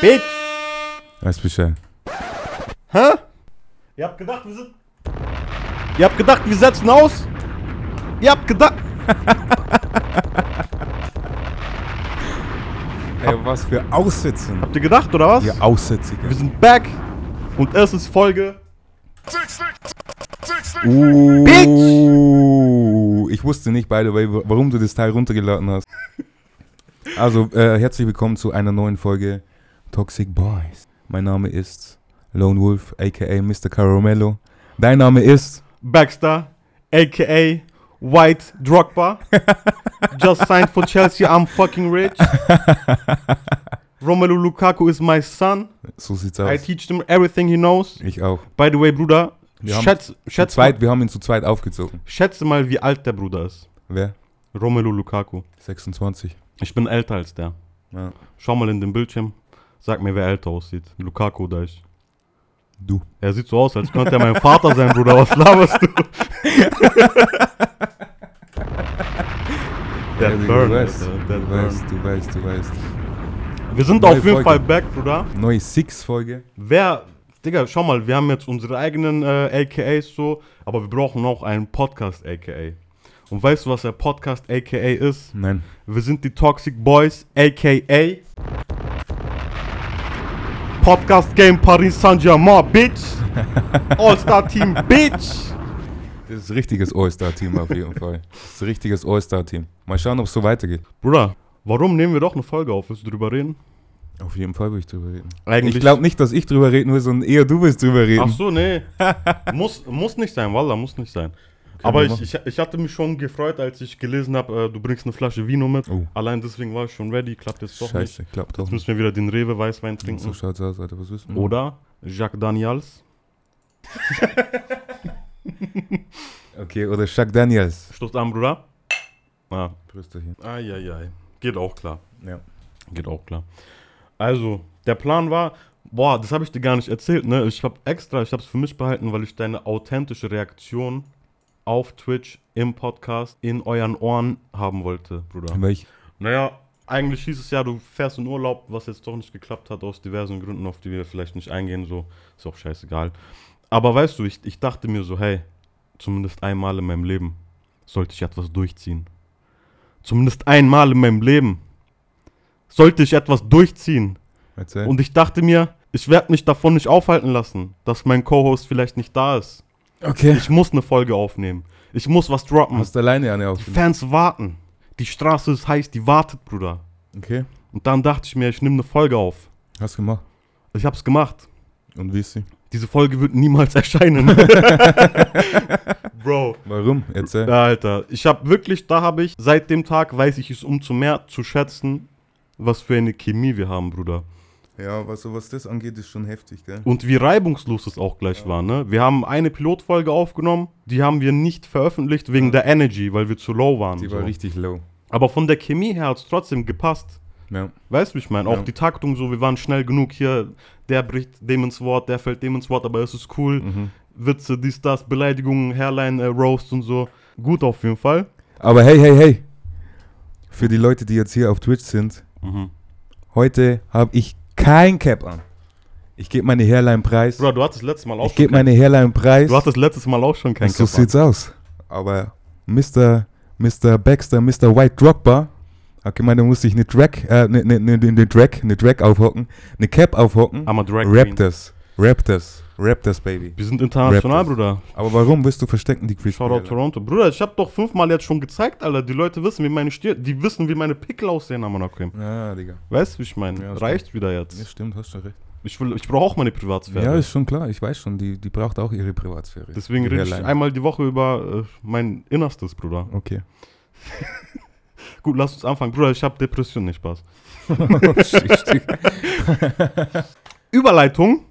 Bitch! Weißt Bescheid. Hä? Ihr habt gedacht, wir sind. Ihr habt gedacht, wir setzen aus? Ihr habt gedacht. Ey, was für Aussetzen. Habt ihr gedacht, oder was? Ihr Aussätzige. Wir sind back. Und es ist Folge. Uh, ich wusste nicht, by the way, warum du das Teil runtergeladen hast. Also, äh, herzlich willkommen zu einer neuen Folge Toxic Boys. Mein Name ist Lone Wolf, aka Mr. Caramello. Dein Name ist Baxter, aka White Drogba. Just signed for Chelsea, I'm fucking rich. Romelu Lukaku is my son. So sieht's I aus. teach him everything he knows. Ich auch. By the way, Bruder, Wir haben schätz, schätz, zweit, wir haben ihn zu zweit aufgezogen. schätze mal, wie alt der Bruder ist. Wer? Romelu Lukaku. 26. Ich bin älter als der. Ja. Schau mal in den Bildschirm. Sag mir, wer älter aussieht. Lukaku oder ich. Du. Er sieht so aus, als könnte er mein Vater sein, Bruder. Was laberst du? Der du Burn, weißt, Alter, der du Burn. weißt, du weißt, du weißt. Wir sind Neue auf jeden Folge. Fall back, Bruder. Neue Six-Folge. Wer, Digga, schau mal, wir haben jetzt unsere eigenen äh, AKAs so, aber wir brauchen auch einen Podcast AKA. Und weißt du, was der Podcast AKA ist? Nein. Wir sind die Toxic Boys, aka Podcast Game Paris Saint-Germain, Bitch. All-Star Team, Bitch. Das ist ein richtiges All-Star-Team auf jeden Fall. Das ist ein richtiges All-Star-Team. Mal schauen, ob es so weitergeht. Bruder, warum nehmen wir doch eine Folge auf? Willst du drüber reden? Auf jeden Fall will ich drüber reden. Eigentlich. Ich glaube nicht, dass ich drüber reden will, sondern eher du willst drüber reden. Ach so, nee. muss, muss nicht sein, Wallah, muss nicht sein. Aber ich, ich, ich hatte mich schon gefreut, als ich gelesen habe, äh, du bringst eine Flasche Vino mit. Oh. Allein deswegen war ich schon ready, klappt jetzt doch nicht. Scheiße, klappt doch Jetzt müssen wir wieder den Rewe Weißwein trinken. So schaut's aus, Alter. Was wissen wir? Oder Jacques Daniels. Okay, oder Chuck Daniels. Stoß an, Bruder. Ah, Prösterchen. Eieiei. Geht auch klar. Ja. Geht auch klar. Also, der Plan war, boah, das habe ich dir gar nicht erzählt, ne? Ich habe extra, ich habe es für mich behalten, weil ich deine authentische Reaktion auf Twitch im Podcast in euren Ohren haben wollte, Bruder. Welch? Naja, eigentlich hieß es ja, du fährst in Urlaub, was jetzt doch nicht geklappt hat, aus diversen Gründen, auf die wir vielleicht nicht eingehen, so, ist auch scheißegal. Aber weißt du, ich, ich dachte mir so, hey, zumindest einmal in meinem Leben sollte ich etwas durchziehen. Zumindest einmal in meinem Leben sollte ich etwas durchziehen. Erzähl. Und ich dachte mir, ich werde mich davon nicht aufhalten lassen, dass mein Co-Host vielleicht nicht da ist. Okay. Ich muss eine Folge aufnehmen. Ich muss was droppen. Hast du alleine eine Die aufgenommen? Fans warten. Die Straße ist heiß, die wartet, Bruder. Okay. Und dann dachte ich mir, ich nehme eine Folge auf. Hast du gemacht. Ich hab's gemacht. Und wie ist sie? Diese Folge wird niemals erscheinen. Bro. Warum? Erzähl. Ja, Alter, ich hab wirklich, da habe ich, seit dem Tag weiß ich es umso mehr zu schätzen, was für eine Chemie wir haben, Bruder. Ja, was, was das angeht, ist schon heftig, gell? Und wie reibungslos es auch gleich war, ne? Wir haben eine Pilotfolge aufgenommen, die haben wir nicht veröffentlicht wegen der Energy, weil wir zu low waren. Die so. war richtig low. Aber von der Chemie her hat es trotzdem gepasst. Ja. Weißt du, wie ich meine? Auch Ja. die Taktung so, wir waren schnell genug hier, der bricht dem ins Wort, der fällt dem ins Wort, aber es ist cool. Mhm. Witze, dies, das, Beleidigungen, Hairline, äh, Roast und so. Gut auf jeden Fall. Aber hey, hey, hey. Für die Leute, die jetzt hier auf Twitch sind, Mhm. heute habe ich kein Cap an. Ich gebe meine Hairline preis. Bro, du hattest letztes Mal auch Ich gebe kein, meine Hairline preis. Du hattest letztes Mal auch schon kein so Cap an. sieht's aus. Aber Mr. Mr. Baxter, Mr. White Drogba, gemeint, da muss ich eine Drag, äh, ne, ne, ne, ne Drag, eine Drag aufhocken, eine Cap aufhocken. I'm a Drag Rap Queen. das. Rap das. Baby. Wir sind international. Bruder. Aber warum willst du verstecken, die Chris Shoutout Toronto. Bruder, ich hab doch fünfmal jetzt schon gezeigt, Alter. Die Leute wissen, wie meine Stirn, die wissen, wie meine Pickel aussehen am Monocrim. Ja, Digga. Weißt du, wie ich meine? Ja, Reicht wieder Ja, jetzt. stimmt, hast schon recht. Ich, will, ich brauche auch meine Privatsphäre. Ja, ist schon klar. Ich weiß schon, die, die braucht auch ihre Privatsphäre. Deswegen rede ich einmal die Woche über äh, mein Innerstes, Bruder. Okay. Gut, lass uns anfangen. Bruder, ich habe Depression, nicht Spaß. Richtig. Überleitung.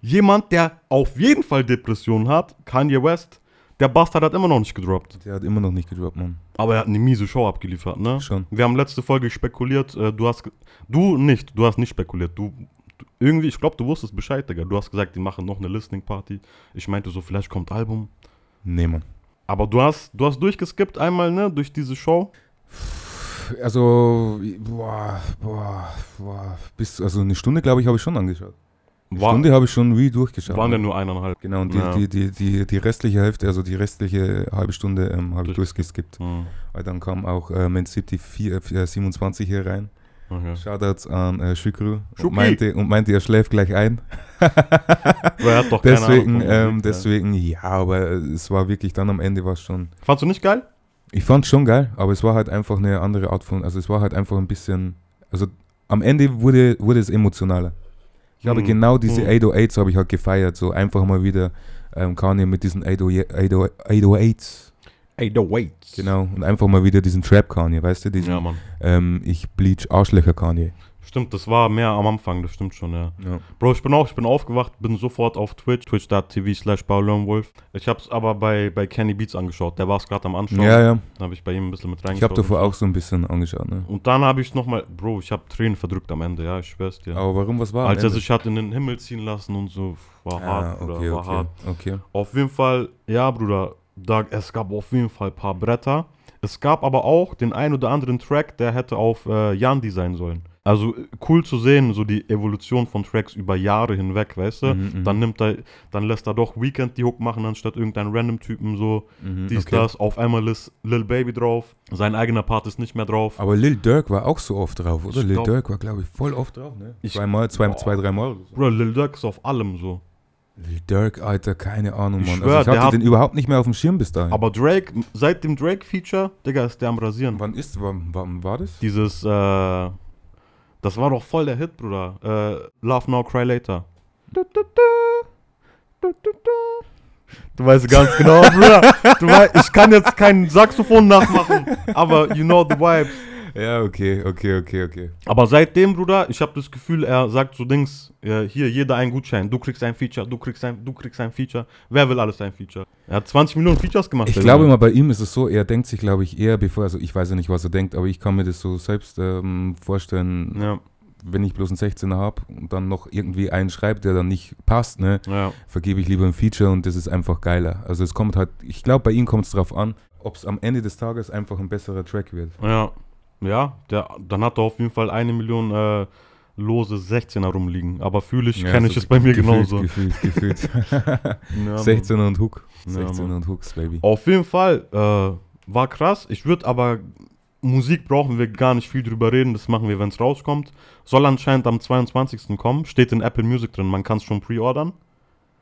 Jemand, der auf jeden Fall Depressionen hat, Kanye West, der Bastard hat immer noch nicht gedroppt. Der hat immer noch nicht gedroppt, Mann. Aber er hat eine miese Show abgeliefert, ne? Schon. Wir haben letzte Folge spekuliert, äh, du hast, du nicht, du hast nicht spekuliert, du, du irgendwie, ich glaube, du wusstest Bescheid, Digga. Du hast gesagt, die machen noch eine Listening Party. Ich meinte so, vielleicht kommt Album. Nee, Mann. Aber du hast, du hast durchgeskippt einmal, ne, durch diese Show. also, boah, boah, boah, bis, also eine Stunde, glaube ich, habe ich schon angeschaut. Eine War, Stunde habe ich schon wie durchgeschaut. waren ja nur eineinhalb. Genau, und die, Ja. die, die, die, die restliche Hälfte, also die restliche halbe Stunde ähm, habe ich Durch- durchgeskippt. Hm, Weil dann kam auch äh, Man City 4, äh, 27 hier rein. okay. Shoutouts an äh, Shukru und meinte, und meinte, er schläft gleich ein. Deswegen, ähm, Musik, ja. deswegen, ja, aber es war wirklich dann am Ende war schon. Fandst du nicht geil? Ich fand schon geil, aber es war halt einfach eine andere Art von, also es war halt einfach ein bisschen, also am Ende wurde, wurde es emotionaler. Ich habe Hm, genau diese hm. 808s habe ich halt gefeiert, so einfach mal wieder ähm, Kanye mit diesen 808 808s, Ey, the wait. genau, und einfach mal wieder diesen Trap Kanye, weißt du, diesen, Ja, Mann. ähm, ich bleach Arschlöcher Kanye. Stimmt, das war mehr am Anfang, das stimmt schon, ja. Ja. Bro, ich bin auch, ich bin aufgewacht, bin sofort auf Twitch, twitch.tv slash Wolf. Ich hab's aber bei, bei Kenny Beats angeschaut, der war es gerade am Anschauen. ja, ja, Da habe ich bei ihm ein bisschen mit reingeschaut. ich habe davor auch so ein bisschen angeschaut, ne. Und dann habe ich nochmal, Bro, ich habe Tränen verdrückt am Ende, ja, ich schwör's dir. Aber warum, was war Als er sich hat in den Himmel ziehen lassen und so, war Ah, hart, Bruder, okay, war okay, hart. okay. Auf jeden Fall, ja, Bruder, da, es gab auf jeden Fall ein paar Bretter. Es gab aber auch den ein oder anderen Track, der hätte auf äh, Yandi sein sollen. Also äh, cool zu sehen, so die Evolution von Tracks über Jahre hinweg, weißt du? Mhm, mhm. Dann nimmt er, dann lässt er doch Weekend die Hook machen, anstatt irgendein random Typen so, Mhm, dies, okay. das. Auf einmal ist Lil Baby drauf, sein eigener Part ist nicht mehr drauf. Aber Lil Durk war auch so oft drauf, oder? Ich Lil glaub- Durk war, glaube ich, voll oft drauf, ne? Ich- Zweimal, zwei, Boah. zwei, dreimal. so. Bruder, Lil Durk ist auf allem so. Lil Durk, Alter, keine Ahnung, Ich Mann. schwör, also ich hatte hat- den überhaupt nicht mehr auf dem Schirm bis dahin. Aber Drake, seit dem Drake-Feature, Digga, ist der am Rasieren. wann ist, wann, wann war das? Dieses, äh, das war doch voll der Hit, Bruder. Äh, Love Now, Cry Later. Du, du, du. Du, du, du. Du weißt ganz genau, Bruder. Du weißt, ich kann jetzt kein Saxophon nachmachen, aber you know the vibes. Ja, okay, okay, okay, okay. Aber seitdem, Bruder, ich habe das Gefühl, er sagt so Dings, äh, hier, jeder ein Gutschein, du kriegst ein Feature, du kriegst ein, du kriegst ein Feature. Wer will alles ein Feature? Er hat 20 Millionen Features gemacht. Ich glaube immer, bei ihm ist es so, er denkt sich, glaube ich, eher bevor, also ich weiß ja nicht, was er denkt, aber ich kann mir das so selbst ähm, vorstellen, Ja, wenn ich bloß einen 16er habe und dann noch irgendwie einen schreibt, der dann nicht passt, ne, ja. vergebe ich lieber ein Feature und das ist einfach geiler. Also es kommt halt, ich glaube, bei ihm kommt es drauf an, ob es am Ende des Tages einfach ein besserer Track wird. Ja, ja, der, dann hat er auf jeden Fall eine Million äh, lose 16er rumliegen. Aber fühle ich, Ja, kenne so ich es bei mir gefühlt, genauso. Gefühlt, gefühlt. Ja, Mann. 16er und Hook. Ja, 16er Mann. und Hooks, Baby. Auf jeden Fall, äh, war krass. Ich würde aber, Musik brauchen wir gar nicht viel drüber reden, das machen wir, wenn es rauskommt. Soll anscheinend am 22. kommen, steht in Apple Music drin, man kann es schon pre-ordern.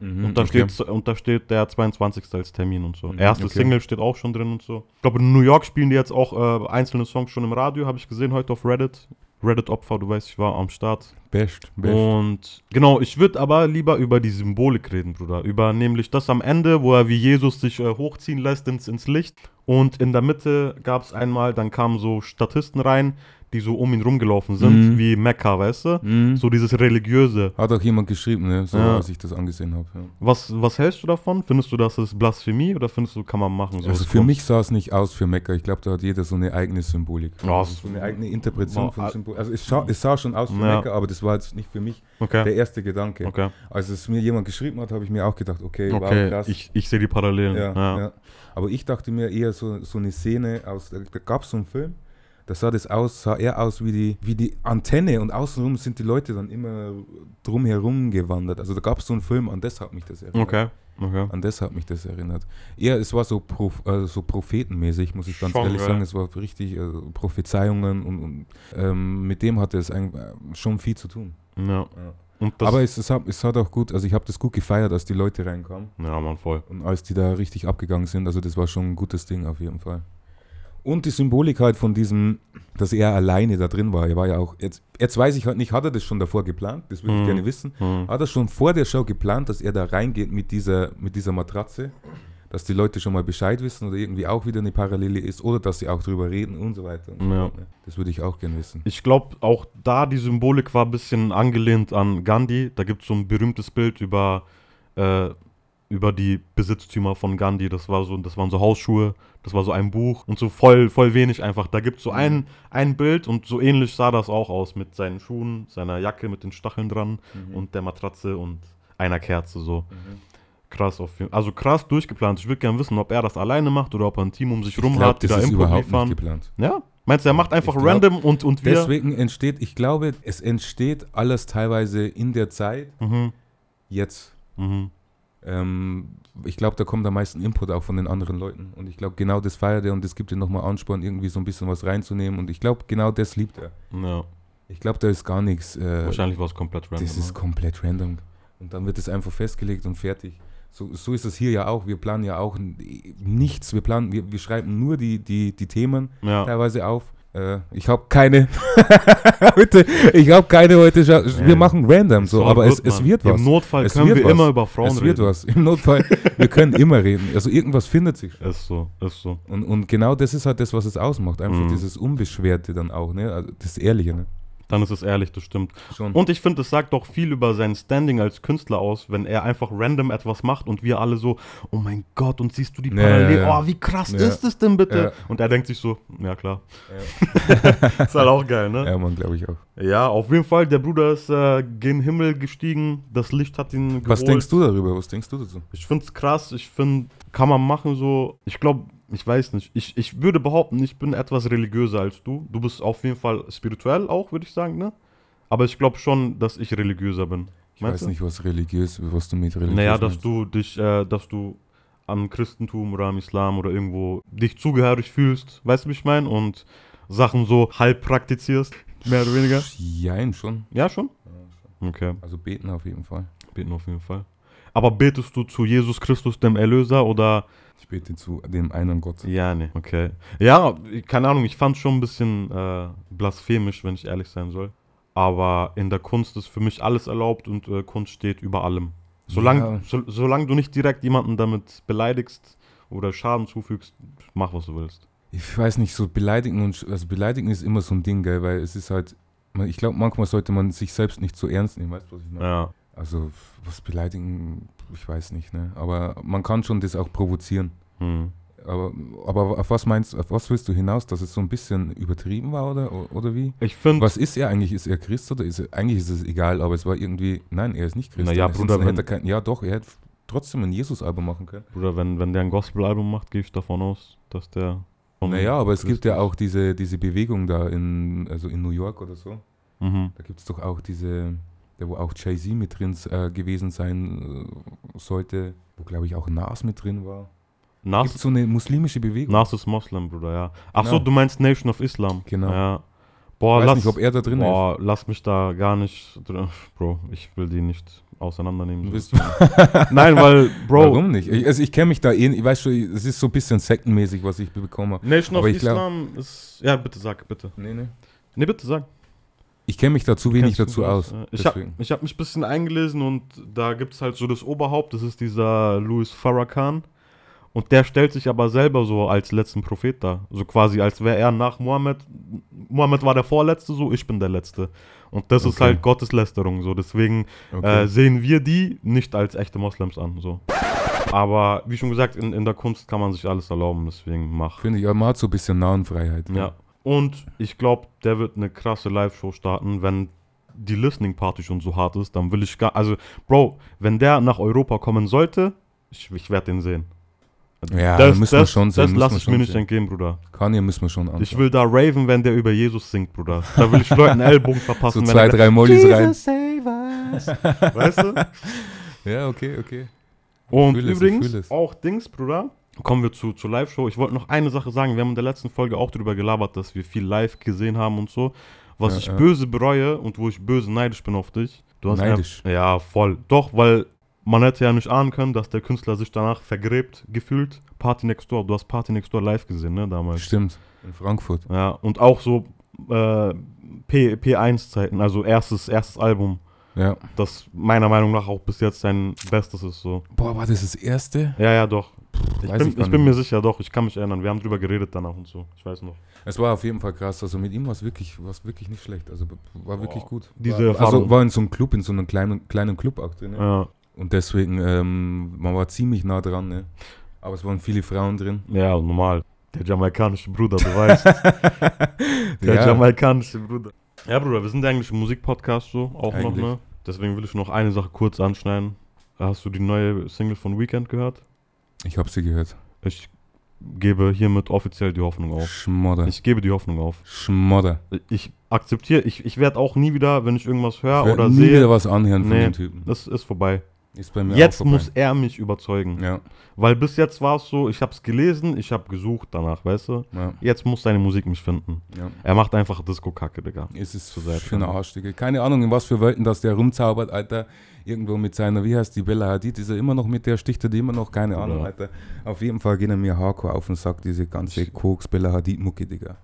Mhm, Und, da okay. steht, und da steht der 22. als Termin und so. Mhm, Erste okay. Single steht auch schon drin und so. Ich glaube, in New York spielen die jetzt auch äh, einzelne Songs schon im Radio, habe ich gesehen heute auf Reddit. Reddit-Opfer, du weißt, ich war am Start. Best, best. Und genau, ich würde aber lieber über die Symbolik reden, Bruder. Über nämlich das am Ende, wo er wie Jesus sich äh, hochziehen lässt ins, ins Licht. Und in der Mitte gab es einmal, dann kamen so Statisten rein, die so um ihn rumgelaufen sind, Mhm. wie Mekka, weißt du? Mhm. So dieses Religiöse. Hat auch jemand geschrieben, ne? so Ja. als ich das angesehen habe. Ja. Was, was hältst du davon? Findest du, das ist Blasphemie oder findest du, kann man machen? So also für mich sah es nicht aus für Mecker. Ich glaube, da hat jeder so eine eigene Symbolik. Also es- so eine eigene Interpretation Boah, von Symbolik. Also es, scha es sah schon aus für Ja. Mecker, aber das war jetzt nicht für mich Okay. der erste Gedanke. Okay, Als es mir jemand geschrieben hat, habe ich mir auch gedacht, okay, wow, okay. krass. ich, ich sehe die Parallelen. ja, Ja, ja. Aber ich dachte mir eher so, so eine Szene aus, da, da gab es so einen Film, da sah das aus, sah eher aus wie die, wie die Antenne und außenrum sind die Leute dann immer drumherum gewandert. Also da gab es so einen Film, an das hat mich das erinnert. Okay, okay. An das hat mich das erinnert. Eher, es war so, Prof, äh, so prophetenmäßig, muss ich ganz Schon, ehrlich ja. sagen. Es war richtig äh, Prophezeiungen und, und ähm, mit dem hatte es eigentlich schon viel zu tun. Ja. Das, Aber es, es, hat, es hat auch gut, also ich habe das gut gefeiert, als die Leute reinkamen ja, man, voll. und als die da richtig abgegangen sind. Also das war schon ein gutes Ding auf jeden Fall. Und die Symbolik halt von diesem, dass er alleine da drin war. Er war ja auch, jetzt, jetzt weiß ich halt nicht, hat er das schon davor geplant? Das würde ich Mhm. gerne wissen. Hm. Hat er schon vor der Show geplant, dass er da reingeht mit dieser, mit dieser Matratze? Dass die Leute schon mal Bescheid wissen oder irgendwie auch wieder eine Parallele ist oder dass sie auch drüber reden und so weiter. Und so Ja. fort, ne? Das würde ich auch gerne wissen. Ich glaube, auch da die Symbolik war ein bisschen angelehnt an Gandhi. Da gibt es so ein berühmtes Bild über, äh, über die Besitztümer von Gandhi. Das, war so, das waren so Hausschuhe, das war so ein Buch und so voll, voll wenig einfach. Da gibt es so ein, ein Bild und so ähnlich sah das auch aus mit seinen Schuhen, seiner Jacke mit den Stacheln dran Mhm. und der Matratze und einer Kerze so. Krass auf jeden Also krass durchgeplant. Ich würde gerne wissen, ob er das alleine macht oder ob er ein Team um sich Ich rum glaube, hat, die das da ist Input überhaupt liefern. nicht geplant. Ja, Meinst du, er macht einfach glaub, random und, und wir. Deswegen entsteht, ich glaube, es entsteht alles teilweise in der Zeit, Mhm. jetzt. Mhm. Ähm, ich glaube, da kommt am meisten Input auch von den anderen Leuten. Und ich glaube, genau das feiert er und das gibt ihm nochmal Ansporn, irgendwie so ein bisschen was reinzunehmen. Und ich glaube, genau das liebt er. Ja. Ich glaube, da ist gar nichts. Äh, Wahrscheinlich war es komplett random. das ist komplett random. Und dann wird es einfach festgelegt und fertig. So, so ist es hier ja auch. Wir planen ja auch nichts. Wir planen, wir, wir schreiben nur die, die, die Themen ja. teilweise auf. Äh, ich habe keine. Bitte, ich habe keine heute. Scha wir machen random so, aber es, good, es Mann. wird was. Im Notfall Es können wir was. immer über Frauen es wird reden. was. Im Notfall, wir können immer reden. Also irgendwas findet sich. schon. Ist so, ist so. Und, und genau das ist halt das, was es ausmacht. Einfach Mhm. dieses Unbeschwerte dann auch, ne? Also das Ehrliche, ne? Dann ist es ehrlich, das stimmt. Schon. Und ich finde, es sagt doch viel über sein Standing als Künstler aus, wenn er einfach random etwas macht und wir alle so, oh mein Gott, und siehst du die Ja, Parallel, ja, oh, wie krass ist es denn bitte? Und er denkt sich so, ja klar. Ist halt auch geil, ne? ja, man, glaube ich auch. Ja, auf jeden Fall, der Bruder ist äh, gen Himmel gestiegen, das Licht hat ihn geholt. Was denkst du darüber? Was denkst du dazu? Ich find's krass, ich finde, kann man machen so. Ich glaube, ich weiß nicht. Ich, ich würde behaupten, ich bin etwas religiöser als du. Du bist auf jeden Fall spirituell auch, würde ich sagen, ne? Aber ich glaube schon, dass ich religiöser bin. Ich Meinst weiß du? nicht, was religiös, was du mit religiös Naja, dass meinst. du dich, äh, dass du am Christentum oder am Islam oder irgendwo dich zugehörig fühlst, weißt du, wie ich meine? Und Sachen so halb praktizierst, mehr oder weniger. Jein, schon. Ja, schon? Okay, Also beten auf jeden Fall. beten auf jeden Fall. Aber betest du zu Jesus Christus, dem Erlöser, oder Ich bete zu dem einen Gott. Ja, nee, okay. Ja, keine Ahnung, ich fand schon ein bisschen äh, blasphemisch, wenn ich ehrlich sein soll. Aber in der Kunst ist für mich alles erlaubt und äh, Kunst steht über allem. Solange Ja. so, solange du nicht direkt jemanden damit beleidigst oder Schaden zufügst, mach was du willst. Ich weiß nicht, so beleidigen und also beleidigen ist immer so ein Ding, gell, weil es ist halt, ich glaube, manchmal sollte man sich selbst nicht so ernst nehmen, weißt du, was ich meine? Ja. Also, was beleidigen, ich weiß nicht, ne? Aber man kann schon das auch provozieren. Hm. Aber, aber auf was meinst auf was willst du hinaus, dass es so ein bisschen übertrieben war oder, oder wie? Ich finde, Was ist er eigentlich? Ist er Christ oder ist er, eigentlich ist es egal, aber es war irgendwie, nein, er ist nicht Christ. Na ja, Sonst Bruder, wenn- kein, ja doch, er hätte trotzdem ein Jesus-Album machen können. Bruder, wenn, wenn der ein Gospel-Album macht, gehe ich davon aus, dass der. Naja, aber es gibt ja Christus- auch diese, diese Bewegung da in, also in New York oder so. Mhm. Da gibt es doch auch diese, da wo auch Jay-Z mit drin äh, gewesen sein äh, sollte, wo glaube ich auch Nas mit drin war. Nas, Gibt so eine muslimische Bewegung. Nas ist Moslem, Bruder, ja. Ach Genau. so, du meinst Nation of Islam. Genau. Ja. Boah, ich weiß lass, nicht, ob er da drin Boah, lass mich da gar nicht drin. Bro, ich will die nicht auseinandernehmen. ist. So. Nein, weil, Bro, Warum nicht? Ich, also ich kenne mich da eh, ich weiß schon, es ist so ein bisschen sektenmäßig, was ich bekomme. Nation of ich glaub- Islam ist. Ja, bitte sag, bitte. Nee, nee. Nee, bitte sag. Ich kenne mich da zu wenig dazu aus. Ja. Ich habe hab mich ein bisschen eingelesen und da gibt es halt so das Oberhaupt, das ist dieser Louis Farrakhan. Und der stellt sich aber selber so als letzten Prophet dar. So quasi, als wäre er nach Mohammed. Mohammed war der Vorletzte, so ich bin der Letzte. Und das ist Okay. halt Gotteslästerung. So. Deswegen Okay. äh, sehen wir die nicht als echte Moslems an. So. Aber wie schon gesagt, in, in der Kunst kann man sich alles erlauben, deswegen mach. Finde ich, man hat so ein bisschen Nahenfreiheit. Ja. Und ich glaube, der wird eine krasse Live-Show starten, wenn die Listening Party schon so hart ist, dann will ich gar. Also, Bro, wenn der nach Europa kommen sollte, ich, ich werde den sehen. Ja, das müssen wir das, schon sehen, Das lasse wir ich mir nicht sehen. entgehen, Bruder. Kanye müssen wir schon anschauen. Ich will da raven, wenn der über Jesus singt, Bruder. Da will ich Leuten Ellbogen verpassen. so zwei, drei Mollis rein. Jesus save us. Weißt du? Ja, okay, okay. Und übrigens, auch Dings, Bruder. Kommen wir zu, zur Live-Show. Ich wollte noch eine Sache sagen. Wir haben in der letzten Folge auch darüber gelabert, dass wir viel live gesehen haben und so. Was Ja, ich ja. böse bereue und wo ich böse neidisch bin auf dich. Du hast Neidisch? Einfach, ja, voll. Doch, weil man hätte ja nicht ahnen können, dass der Künstler sich danach vergräbt, gefühlt. Party Next Door. Du hast Party Next Door live gesehen, ne, damals. Stimmt. In Frankfurt. Ja, und auch so äh, P, P1-Zeiten, also erstes, erstes Album. Ja. Das meiner Meinung nach auch bis jetzt sein Bestes ist so. Boah, war das das erste? Ja, ja, doch. Ich weiß bin, ich ich bin mir sicher, doch. Ich kann mich erinnern. Wir haben drüber geredet danach und so. Ich weiß noch. Es war auf jeden Fall krass. Also mit ihm war es wirklich, war's wirklich nicht schlecht. Also war wirklich Boah. gut. Diese war, Erfahrung. also war in so einem Club, in so einem kleinen, kleinen Club auch drin. Ne? Ja, Und deswegen, ähm, man war ziemlich nah dran. Ne? Aber es waren viele Frauen drin. ja normal. Der jamaikanische Bruder, du weißt. Der Ja. jamaikanische Bruder. Ja, Bruder, wir sind eigentlich ein Musikpodcast so, auch noch, Eigentlich. ne? Deswegen will ich noch eine Sache kurz anschneiden. Hast du die neue Single von Weekend gehört? Ich habe sie gehört. Ich gebe hiermit offiziell die Hoffnung auf. Schmodder. Ich gebe die Hoffnung auf. Schmodder. Ich akzeptiere, ich, ich werde auch nie wieder, wenn ich irgendwas höre oder nie sehe, wieder was anhören von Nee. dem Typen. das ist vorbei. Jetzt muss er mich überzeugen. Ja, Weil bis jetzt war es so, ich habe es gelesen, ich habe gesucht danach, weißt du? ja, Jetzt muss seine Musik mich finden. ja. Er macht einfach Disco-Kacke, Digga. Es ist für eine Arsch, Digga. Keine Ahnung, in was für Welten das der rumzaubert, Alter. Irgendwo mit seiner, wie heißt die, Bella Hadid, ist er immer noch mit der, sticht er die immer noch, keine Ahnung. Alter. Auf jeden Fall gehen er mir hardcore auf den Sack, diese ganze Koks, Bella Hadid-Mucke, Digga.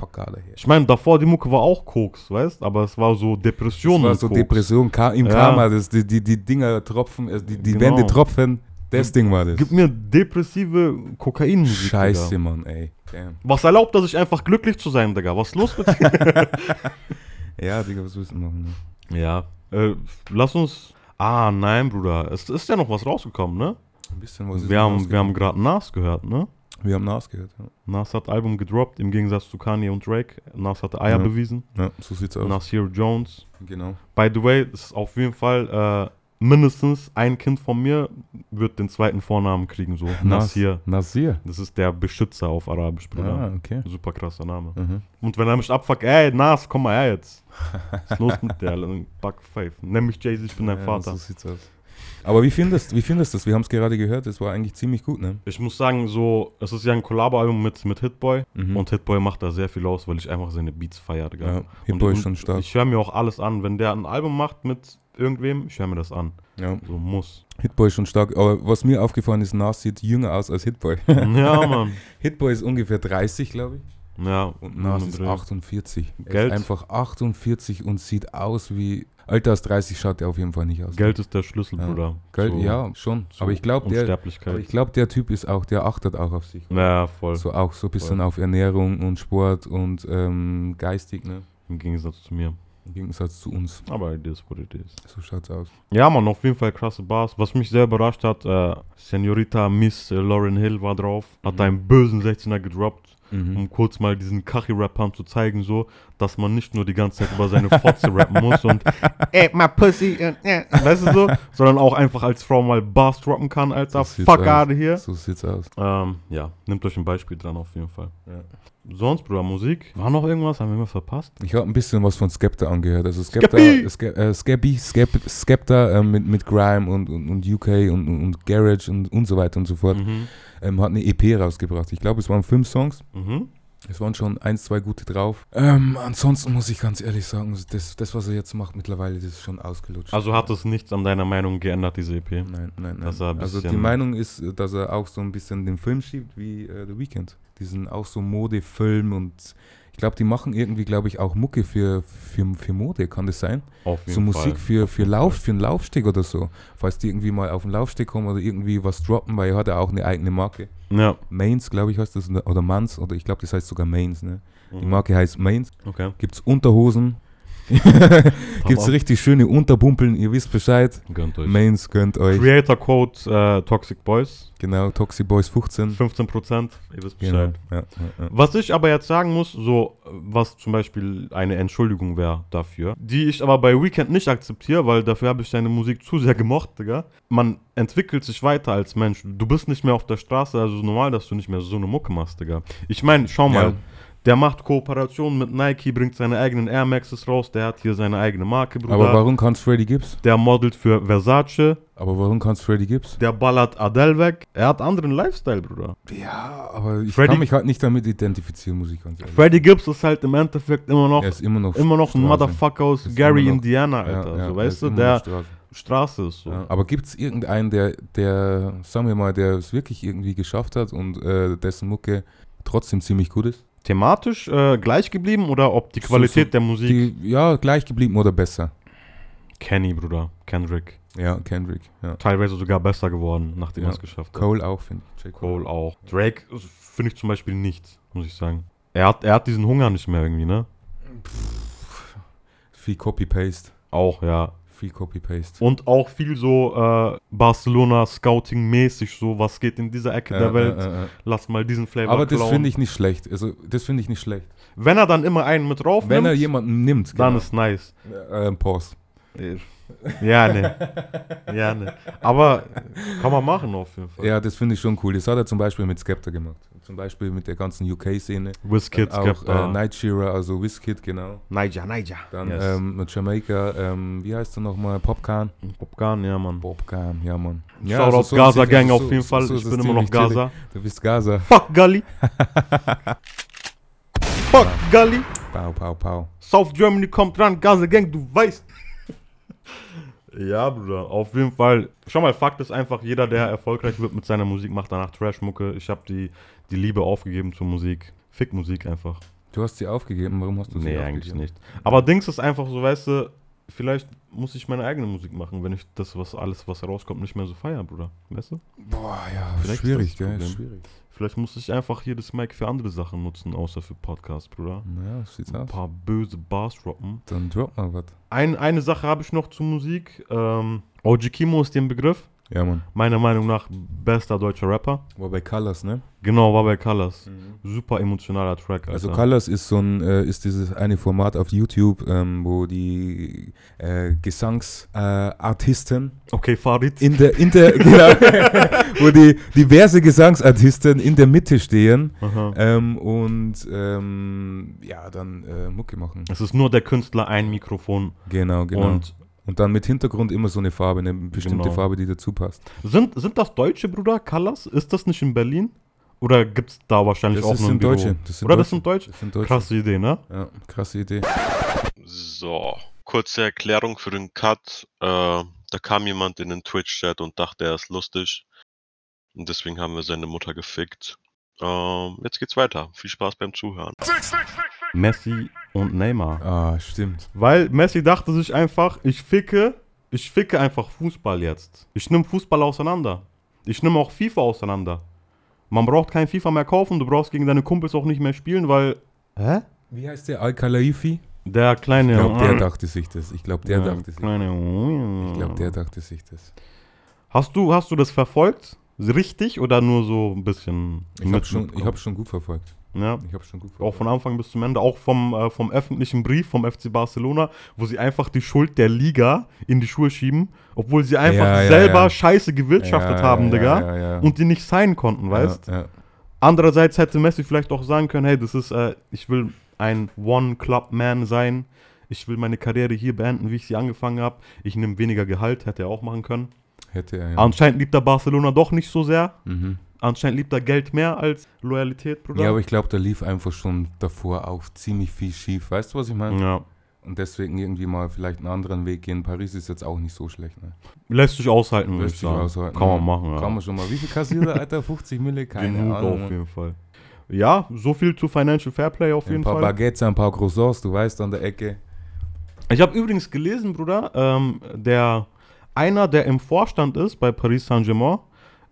Fuck alle her. Ich meine, davor die Mucke war auch Koks, weißt Aber es war so Depression. Das war so Koks. Depression, Ka im Ja. Karma, das, die, die, die Dinger tropfen, die, die Genau. Wände tropfen, das Ding war das. Gib mir depressive Kokainmusik. Scheiße, Digga. Mann, ey. Damn. Was erlaubt er sich einfach glücklich zu sein, Digga? Was ist los mit dir? Ja, Digga, was willst du machen? Ne? ja. Äh, lass uns. Ah, nein, Bruder. Es ist ja noch was rausgekommen, ne? Ein bisschen was ist Wir haben gerade Nas gehört, ne? Wir haben Nas gehört. Ja. Nas hat Album gedroppt, im Gegensatz zu Kanye und Drake. Nas hatte Eier Ja. bewiesen. ja, so sieht's aus. Nasir Jones. Genau. By the way, ist auf jeden Fall äh, mindestens ein Kind von mir wird den zweiten Vornamen kriegen, so. Nasir. Nasir. Das ist der Beschützer auf Arabisch, Bruder. Ah, okay. Super krasser Name. Mhm. Und wenn er mich abfuckt, ey, Nas, komm mal her jetzt. Was ist los mit der? Backpfeife. Nenn mich Jay-Z, ich bin dein Vater. So sieht's aus. Aber wie findest, wie findest du das? Wir haben es gerade gehört, es war eigentlich ziemlich gut, ne? Ich muss sagen, so, es ist ja ein Collabo-Album mit, mit Hitboy. Mhm. Und Hitboy macht da sehr viel aus, weil ich einfach seine Beats feiere, ja, Hitboy ist schon stark. Ich höre mir auch alles an. Wenn der ein Album macht mit irgendwem, ich höre mir das an. ja. So muss. Hitboy ist schon stark. Aber was mir aufgefallen ist, Nas sieht jünger aus als Hitboy. ja, Mann. Hitboy ist ungefähr 30, glaube ich. Ja. Und Nas ist Dreh. 48. Er Geld. ist einfach 48 und sieht aus wie. Älter als 30 schaut er auf jeden Fall nicht aus. Geld ist der Schlüssel, Ja. Bruder. Geld, So- ja, schon. so aber ich glaube, der, ich glaub, der Typ ist auch, der achtet auch auf sich. ja, voll. So auch so ein bisschen Voll. auf Ernährung und Sport und ähm, geistig, ne? Im Gegensatz zu mir. Im Gegensatz zu uns. Aber it is what it is. So schaut's aus. Ja, man, auf jeden Fall krasse Bars. Was mich sehr überrascht hat, äh, Senorita Miss äh, Lauren Hill war drauf, hat Mhm. einen bösen 16er gedroppt, Mhm. um kurz mal diesen Kachi-Rap-Pump zu zeigen, so, dass man nicht nur die ganze Zeit über seine Fotze rappen muss und ey, my pussy, äh, äh, weißt du so, sondern auch einfach als Frau mal Bars droppen kann, Alter. So Fuck of here. So sieht's aus. Ähm, ja, nehmt euch ein Beispiel dran auf jeden Fall. Ja. Sonst, Bruder, Musik? War noch irgendwas? Haben wir irgendwas verpasst? Ich habe ein bisschen was von Skepta angehört. Also Skepta, Skeppy! Ske, äh, Skeppy, Skep, Skepta äh, mit, mit Grime und, und, und UK und, und, und Garage und, und so weiter und so fort Mhm. ähm, hat eine EP rausgebracht. Ich glaube, es waren fünf Songs. Mhm. Es waren schon eins, zwei gute drauf. Ähm, ansonsten muss ich ganz ehrlich sagen, das, das, was er jetzt macht mittlerweile, das ist schon ausgelutscht. Also hat es nichts an deiner Meinung geändert, diese EP? Nein, nein, nein. Ein also die Meinung ist, dass er auch so ein bisschen den Film schiebt wie äh, The Weeknd. Diesen auch so Modefilm und glaube, die machen irgendwie, glaube ich, auch Mucke für, für, für Mode, kann das sein? Auf jeden So Musik Fall. für, für Lauf, für einen Laufsteg oder so. Falls die irgendwie mal auf den Laufsteg kommen oder irgendwie was droppen, weil er hat ja auch eine eigene Marke. Ja. Mains, glaube ich, heißt das, oder Mans, oder ich glaube, das heißt sogar Mains, ne? Die Mhm. Marke heißt Mains. Okay. Gibt's Unterhosen. Gibt's Hammer. richtig schöne Unterbumpeln, ihr wisst Bescheid. Gönnt euch. Mains gönnt euch. Creator Code äh, Toxic Boys. Genau, Toxic Boys 15. 15%. Ihr wisst Genau. Bescheid. Ja, ja, ja. Was ich aber jetzt sagen muss, so was zum Beispiel eine Entschuldigung wäre dafür, die ich aber bei Weekend nicht akzeptiere, weil dafür habe ich deine Musik zu sehr gemocht, Digga. Man entwickelt sich weiter als Mensch. Du bist nicht mehr auf der Straße, also normal, dass du nicht mehr so eine Mucke machst, Digga. Ich meine, schau mal, Ja. Der macht Kooperationen mit Nike, bringt seine eigenen Air Maxes raus, der hat hier seine eigene Marke, Bruder. Aber warum kannst Freddy Gibbs? der modelt für Versace, Aber warum kannst Freddy Gibbs? der ballert Adele weg. Er hat anderen Lifestyle, Bruder. Ja, aber ich Freddy- kann mich halt nicht damit identifizieren, muss ich ganz ehrlich Freddie Gibbs ist halt im Endeffekt immer noch, Er ist immer noch immer noch ein. Motherfucker aus Ist Gary, noch- Indiana, Ja, Alter. ja, so, er weißt du, der Straße. Straße ist so. Ja, aber gibt es irgendeinen, der, der, sagen wir mal, der es wirklich irgendwie geschafft hat und äh, dessen Mucke trotzdem ziemlich gut ist? Thematisch äh, gleich geblieben oder ob die Qualität so der Musik? Die, ja, gleich geblieben oder besser. Kenny, Bruder. Kendrick. Ja, Kendrick. Ja. Teilweise sogar besser geworden, nachdem Ja. er es geschafft hat. Cole auch, finde ich. J. Cole auch. Drake äh, finde ich zum Beispiel nicht, muss ich sagen. Er hat, er hat diesen Hunger nicht mehr irgendwie, ne? Viel Copy-Paste. Auch, ja. Viel Copy-Paste. Und auch viel so äh, Barcelona Scouting-mäßig, so was geht in dieser Ecke Ja, der Welt. ja. Lass mal diesen Flavor Aber das klauen. finde ich nicht schlecht. Also, das finde ich nicht schlecht. Wenn er dann immer einen mit drauf Wenn er jemanden nimmt, dann genau. ist nice. Äh, Pause. Ja, ne. Ja, ne. Aber kann man machen auf jeden Fall. Ja, das finde ich schon cool. Das hat er zum Beispiel mit Skepta gemacht. Zum Beispiel mit der ganzen UK-Szene. Wizkid, auch äh, Skepta. Night Shearer, also Wizkid, genau. Niger, Niger. Dann yes. ähm, mit Jamaika, ähm, wie heißt er nochmal? Popcorn. Popcorn, ja, Mann. Popcorn, ja, Mann. Ja, Shoutout also so Gaza Gang also auf so- jeden so- Fall. so ich bin immer noch chillig. Gaza. Du bist Gaza. Fuck Gully. Fuck Gully. Pau, pau, pau. South Germany kommt ran, Gaza Gang, du weißt. Ja, Bruder, auf jeden Fall. Schau mal, Fakt ist einfach, jeder, der erfolgreich wird mit seiner Musik, macht danach Trash-Mucke. Ich habe die, die Liebe aufgegeben zur Musik. Fick Musik einfach. Du hast sie aufgegeben, warum hast du sie Nee, aufgegeben? eigentlich nicht. Aber Dings ist einfach so, weißt du, vielleicht muss ich meine eigene Musik machen, wenn ich das, was alles, was rauskommt, nicht mehr so feier, Bruder. Weißt du? Boah, ja, Vielleicht ist schwierig, das das gell? Schwierig. Vielleicht muss ich einfach hier das Mic für andere Sachen nutzen, außer für Podcasts, Bruder. Ja, so sieht's Ein aus. paar böse Bars droppen. Dann drop mal was. Ein, eine Sache habe ich noch zur Musik. Ähm, OG Kimo ist den Begriff. Ja, Mann. Meiner Meinung nach bester deutscher Rapper. War bei Colors, ne? Genau, war bei Colors. Super emotionaler Track. Alter. Also Colors ist so ein, äh, ist dieses eine Format auf YouTube, ähm, wo die äh, Gesangsartisten äh, Okay, Farid. in der, in der, genau, wo die diverse Gesangsartisten in der Mitte stehen ähm, und ähm, ja, dann äh, Mucke machen. Es ist nur der Künstler, ein Mikrofon. Genau, genau. Und, Und dann mit Hintergrund immer so eine Farbe, eine bestimmte Genau. Farbe, die dazu passt. sind, sind das deutsche Bruder, Colors? Ist das nicht in Berlin? Oder gibt es da wahrscheinlich Das auch nur ein Büro? Deutsche. Das sind Oder das Deutsche. sind Deutsche? Das sind Deutsche. Krasse Idee, ne? Ja, krasse Idee. So, kurze Erklärung für den Cut. Äh, da kam jemand in den Twitch-Chat und dachte, er ist lustig. Und deswegen haben wir seine Mutter gefickt. Ähm, jetzt geht's weiter. Viel Spaß beim Zuhören. Messi und Neymar. Ah, stimmt. Weil Messi dachte sich einfach, ich ficke, ich ficke einfach Fußball jetzt. Ich nehme Fußball auseinander. Ich nehme auch FIFA auseinander. Man braucht kein FIFA mehr kaufen, du brauchst gegen deine Kumpels auch nicht mehr spielen, weil. Hä? Wie heißt der? Al-Khalaifi? Der kleine. Ich glaube, der dachte sich das. Ich glaube, der Ja, dachte sich kleine, Ich glaube, der dachte sich das. Hast du, hast du das verfolgt? Richtig oder nur so ein bisschen? Ich habe schon, ich hab schon gut verfolgt. Ja. Ich habe schon gut Auch von Anfang bis zum Ende, auch vom, äh, vom öffentlichen Brief vom FC Barcelona, wo sie einfach die Schuld der Liga in die Schuhe schieben, obwohl sie einfach Ja, ja, selber ja. Scheiße gewirtschaftet haben, Digga. Und die nicht signen konnten, weißt? Andererseits hätte Messi vielleicht auch sagen können, hey, das ist, äh, ich will ein One-Club-Man sein. Ich will meine Karriere hier beenden, wie ich sie angefangen habe. Ich nehme weniger Gehalt, hätte er auch machen können. Hätte er, ja. Anscheinend liebt er Barcelona doch nicht so sehr. Mhm. Anscheinend liebt er Geld mehr als Loyalität, Bruder. Ja, aber ich glaube, da lief einfach schon davor auch ziemlich viel schief. Weißt du, was ich meine? ja. Und deswegen irgendwie mal vielleicht einen anderen Weg gehen. Paris ist jetzt auch nicht so schlecht. Ne? Lässt sich aushalten, würde Lässt ich sich sagen. aushalten, Kann man ja. machen, ja. Kann man schon mal. Wie viel kassiert er, Alter? 50 Mille? Keine Genug Ahnung. auf jeden Fall. Ja, so viel zu Financial Fairplay auf ein jeden paar Fall. Baguettes, ein paar Croissants, du weißt, an der Ecke. Ich habe übrigens gelesen, Bruder, ähm, der einer, der im Vorstand ist bei Paris Saint-Germain,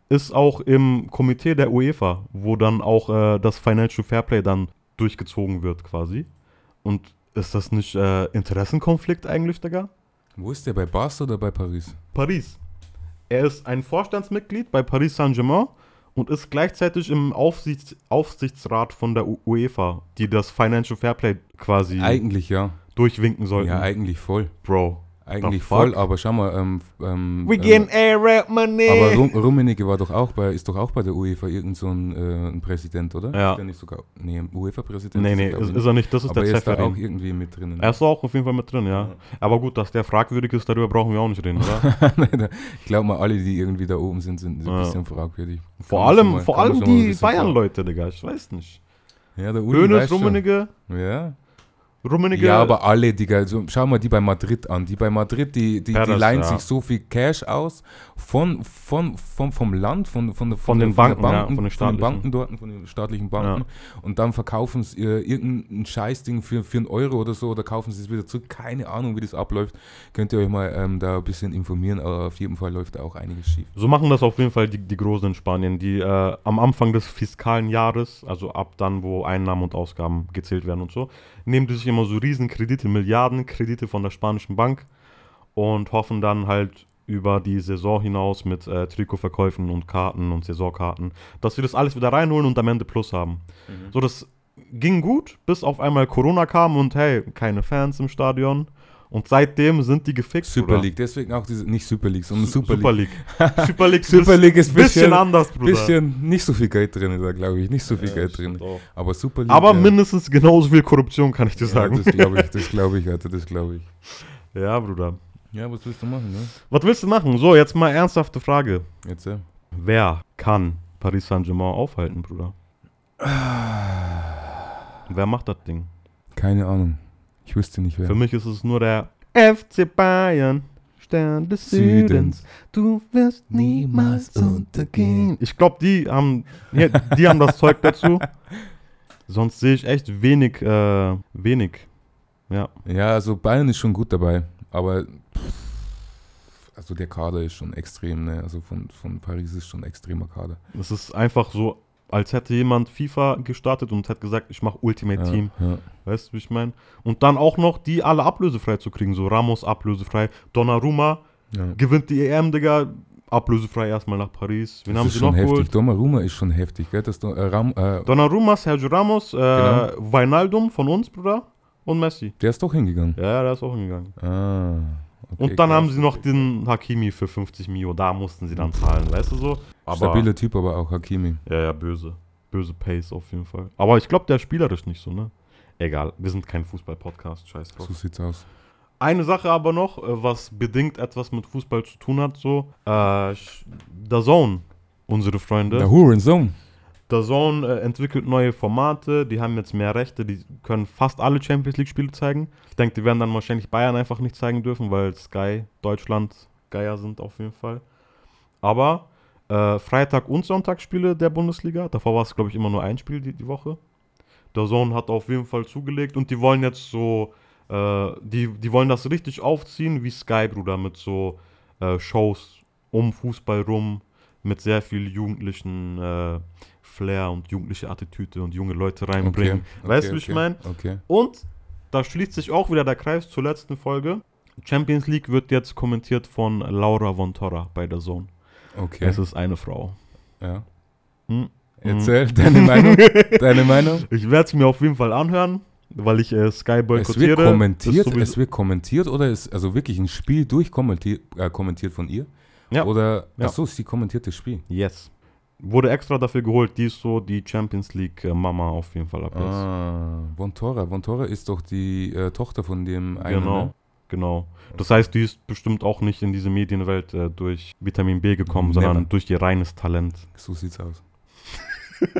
ist auch im Komitee der UEFA, wo dann auch äh, das Financial Fairplay dann durchgezogen wird quasi. Und ist das nicht äh, Interessenkonflikt eigentlich, Digga? Wo ist der? Bei Barca oder bei Paris? Paris. Er ist ein Vorstandsmitglied bei Paris Saint-Germain und ist gleichzeitig im Aufsichts Aufsichtsrat von der UEFA, die das Financial Fairplay quasi Eigentlich ja. durchwinken sollten. Ja, eigentlich voll. Bro. Eigentlich voll, aber schau mal, ähm, ähm, We ähm, getting Arab money. aber Rum, Rummenigge war doch auch bei, ist doch auch bei der UEFA irgend so ein, äh, ein Präsident, oder? Ja. Ist der nicht sogar, nee, UEFA-Präsident? nee, ist nee, er, ist, ist er nicht. Das ist aber der er ist da auch Zeferin. irgendwie mit drinnen. Er ist auch auf jeden Fall mit drin, ja. Ja. Aber gut, dass der fragwürdig ist, darüber brauchen wir auch nicht reden, oder? ich glaube mal, alle, die irgendwie da oben sind, sind so ein Ja. bisschen fragwürdig. vor Kann allem, mal- vor allem die Bayern-Leute, Digga. Ich weiß nicht. Ja, der Uli Hönes. Rummenigge, Ja. Rummenigge. ja, aber alle, Digga, so, schau mal die bei Madrid an. Die bei Madrid, die, die, die Perez, leihen ja. sich so viel Cash aus von, von, von, vom Land, von, von, Von der- den der Banken, ja, Banken, von den von den. Banken dort, von den staatlichen Banken. Und dann verkaufen sie äh, irgendein Scheißding für, für einen Euro oder so oder kaufen sie es wieder zurück. Keine Ahnung, wie das abläuft. Könnt ihr euch mal ähm, da ein bisschen informieren, aber auf jeden Fall läuft da auch einiges schief. So machen das auf jeden Fall die, die Großen in Spanien, die äh, am Anfang des fiskalen Jahres, also ab dann, wo Einnahmen und Ausgaben gezählt werden und so, nehmen die sich immer so riesen Kredite, Milliarden Kredite von der spanischen Bank und hoffen dann halt über die Saison hinaus mit äh, Trikotverkäufen und Karten und Saisonkarten, dass sie das alles wieder reinholen und am Ende Plus haben. So, das ging gut, bis auf einmal Corona kam und hey, keine Fans im Stadion Und seitdem sind die gefickt, Super. League, deswegen auch diese, nicht Super League, sondern Su- Super, Super League. League. Super League, Super League ist ein bisschen, bisschen, anders, Bruder. bisschen nicht so viel Geld drin, da glaube ich, nicht so viel Ja, Geld drin. auch. Aber Super League. Aber ja, mindestens genauso viel Korruption, kann ich dir ja, sagen. Das glaube ich, das glaube ich, Alter, das glaube ich. Ja, Bruder. Ja, was willst du machen, ne? Was willst du machen? So, jetzt mal ernsthafte Frage. Jetzt, ja. Wer kann Paris Saint-Germain aufhalten, Bruder? Wer macht das Ding? Keine Ahnung. Ich wüsste nicht, wer. Für mich ist es nur der FC Bayern, Stern des Südens. Südens. Du wirst niemals untergehen. Ich glaube, die haben, die haben das Zeug dazu. Sonst sehe ich echt wenig, äh, wenig. Ja, Ja, also Bayern ist schon gut dabei, aber pff, also der Kader ist schon extrem, ne? Also von, von Paris ist schon ein extremer Kader. es ist einfach so, als hätte jemand FIFA gestartet und hätte gesagt, ich mache Ultimate ja, Team. Ja. Weißt du, wie ich meine? Und dann auch noch die alle ablösefrei zu kriegen. So Ramos ablösefrei. Donnarumma Ja. gewinnt die EM, Digga. Ablösefrei erstmal nach Paris. Wen Das haben ist sie schon noch heftig. geholt? Donnarumma ist schon heftig, gell? Das Don äh, Ram äh, Donnarumma, Sergio Ramos, äh, Genau. Wijnaldum von uns, Bruder. Und Messi. der ist doch hingegangen. Ja, der ist auch hingegangen. Ah. Okay, und dann haben sie noch den Hakimi für 50 Mio. Da mussten sie dann zahlen, weißt du so? Aber, Stabiler Typ, aber auch Hakimi. Ja, ja, böse. Böse Pace auf jeden Fall. Aber ich glaube, der ist spielerisch nicht so, ne? Egal, wir sind kein Fußball-Podcast, scheiß drauf. So sieht's aus. Eine Sache aber noch, äh, was bedingt etwas mit Fußball zu tun hat, so, äh, der Zone, unsere Freunde. Der Hurensohn. Der Zone äh, entwickelt neue Formate, die haben jetzt mehr Rechte, die können fast alle Champions League-Spiele zeigen. Ich denke, die werden dann wahrscheinlich Bayern einfach nicht zeigen dürfen, weil Sky, Deutschland, Geier sind auf jeden Fall. Aber äh, Freitag- und Sonntagsspiele der Bundesliga, davor war es, glaube ich, immer nur ein Spiel die, die Woche. Der Zone hat auf jeden Fall zugelegt und die wollen jetzt so, äh, die, die wollen das richtig aufziehen wie Sky, Bruder, mit so äh, Shows um Fußball rum, mit sehr viel jugendlichen äh, Flair und jugendliche Attitüde und junge Leute reinbringen. weißt du, wie ich okay, meine? Okay. Und da schließt sich auch wieder der Kreis zur letzten Folge. Champions League wird jetzt kommentiert von Laura von Torra bei der Zone. Okay. Es ist eine Frau. ja. Hm. Erzähl deine Meinung. Deine Meinung. Ich werde es mir auf jeden Fall anhören, weil ich äh, Sky Es boykottiere. wird kommentiert, es wird kommentiert oder ist also wirklich ein Spiel durchkommentiert äh, kommentiert von ihr? Ja. Oder Ja. achso, sie kommentiert das Spiel. Yes. Wurde extra dafür geholt. Die ist so die Champions League äh, Mama auf jeden Fall ab jetzt. Ah, Vontora. Vontora ist doch die äh, Tochter von dem einen. Genau, Ne? genau. Das heißt, die ist bestimmt auch nicht in diese Medienwelt äh, durch Vitamin B gekommen, Never. sondern durch ihr reines Talent. So sieht's aus.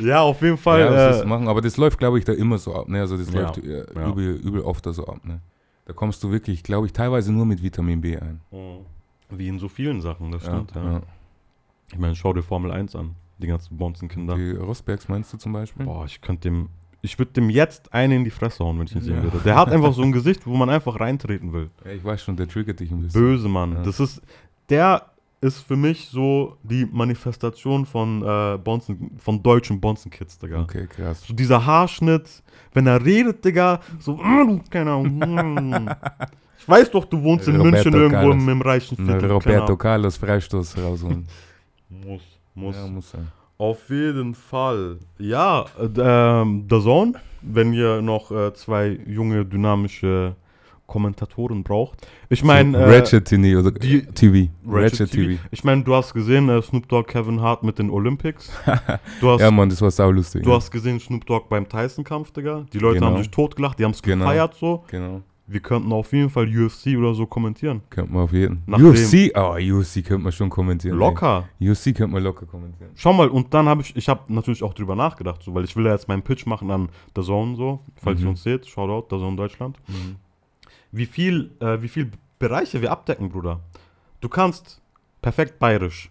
Ja, auf jeden Fall. ja, das äh, machen, aber das läuft, glaube ich, da immer so ab. Ne? Also das Ja, läuft äh, ja. übel, übel oft da so ab. Ne? Da kommst du wirklich, glaube ich, teilweise nur mit Vitamin B ein. wie in so vielen Sachen, das stimmt. Ja. Ich meine, schau dir Formel 1 an. Die ganzen Bonzenkinder. Die Rosbergs meinst du zum Beispiel? Boah, ich könnte dem. Ich würde dem jetzt einen in die Fresse hauen, wenn ich ihn sehen Ja. würde. Der hat einfach so ein Gesicht, wo man einfach reintreten will. Ja, ich weiß schon, der triggert dich ein bisschen. Böse Mann. Ja. Das ist. Der ist für mich so die Manifestation von äh, Bonzen, von deutschen Bonzenkids, Digga. Okay, krass. So dieser Haarschnitt, wenn er redet, Digga, so, mm, keine Ahnung. mm. Ich weiß doch, du wohnst in Roberto München irgendwo Carlos. im, im reichen Viertel. Roberto. Carlos Freistoß rausholen. Muss, muss. ja, muss sein. Auf jeden Fall. Ja, äh, ähm, The Zone, wenn ihr noch äh, zwei junge, dynamische Kommentatoren braucht. Ich meine, äh, Ratchet TV oder die- TV. Ratchet Ratchet, TV. TV. ich meine, du hast gesehen äh, Snoop Dogg, Kevin Hart mit den Olympics. Hast, Ja, Mann, das war saulustig. du ja. hast gesehen Snoop Dogg beim Tyson-Kampf, Digga. Die Leute Genau. haben sich totgelacht, die haben es Genau. gefeiert so. Genau. Wir könnten auf jeden Fall UFC oder so kommentieren. Könnte man auf jeden Nachdem- UFC, oh, UFC könnte man schon kommentieren. Locker. Ey. UFC könnte man locker kommentieren. Schau mal, und dann habe ich, ich habe natürlich auch drüber nachgedacht, so, weil ich will ja jetzt meinen Pitch machen an The Zone, so, falls ihr Mhm. uns seht, Shoutout, The Zone Deutschland. Wie viel, äh, wie viel Bereiche wir abdecken, Bruder. Du kannst perfekt bayerisch.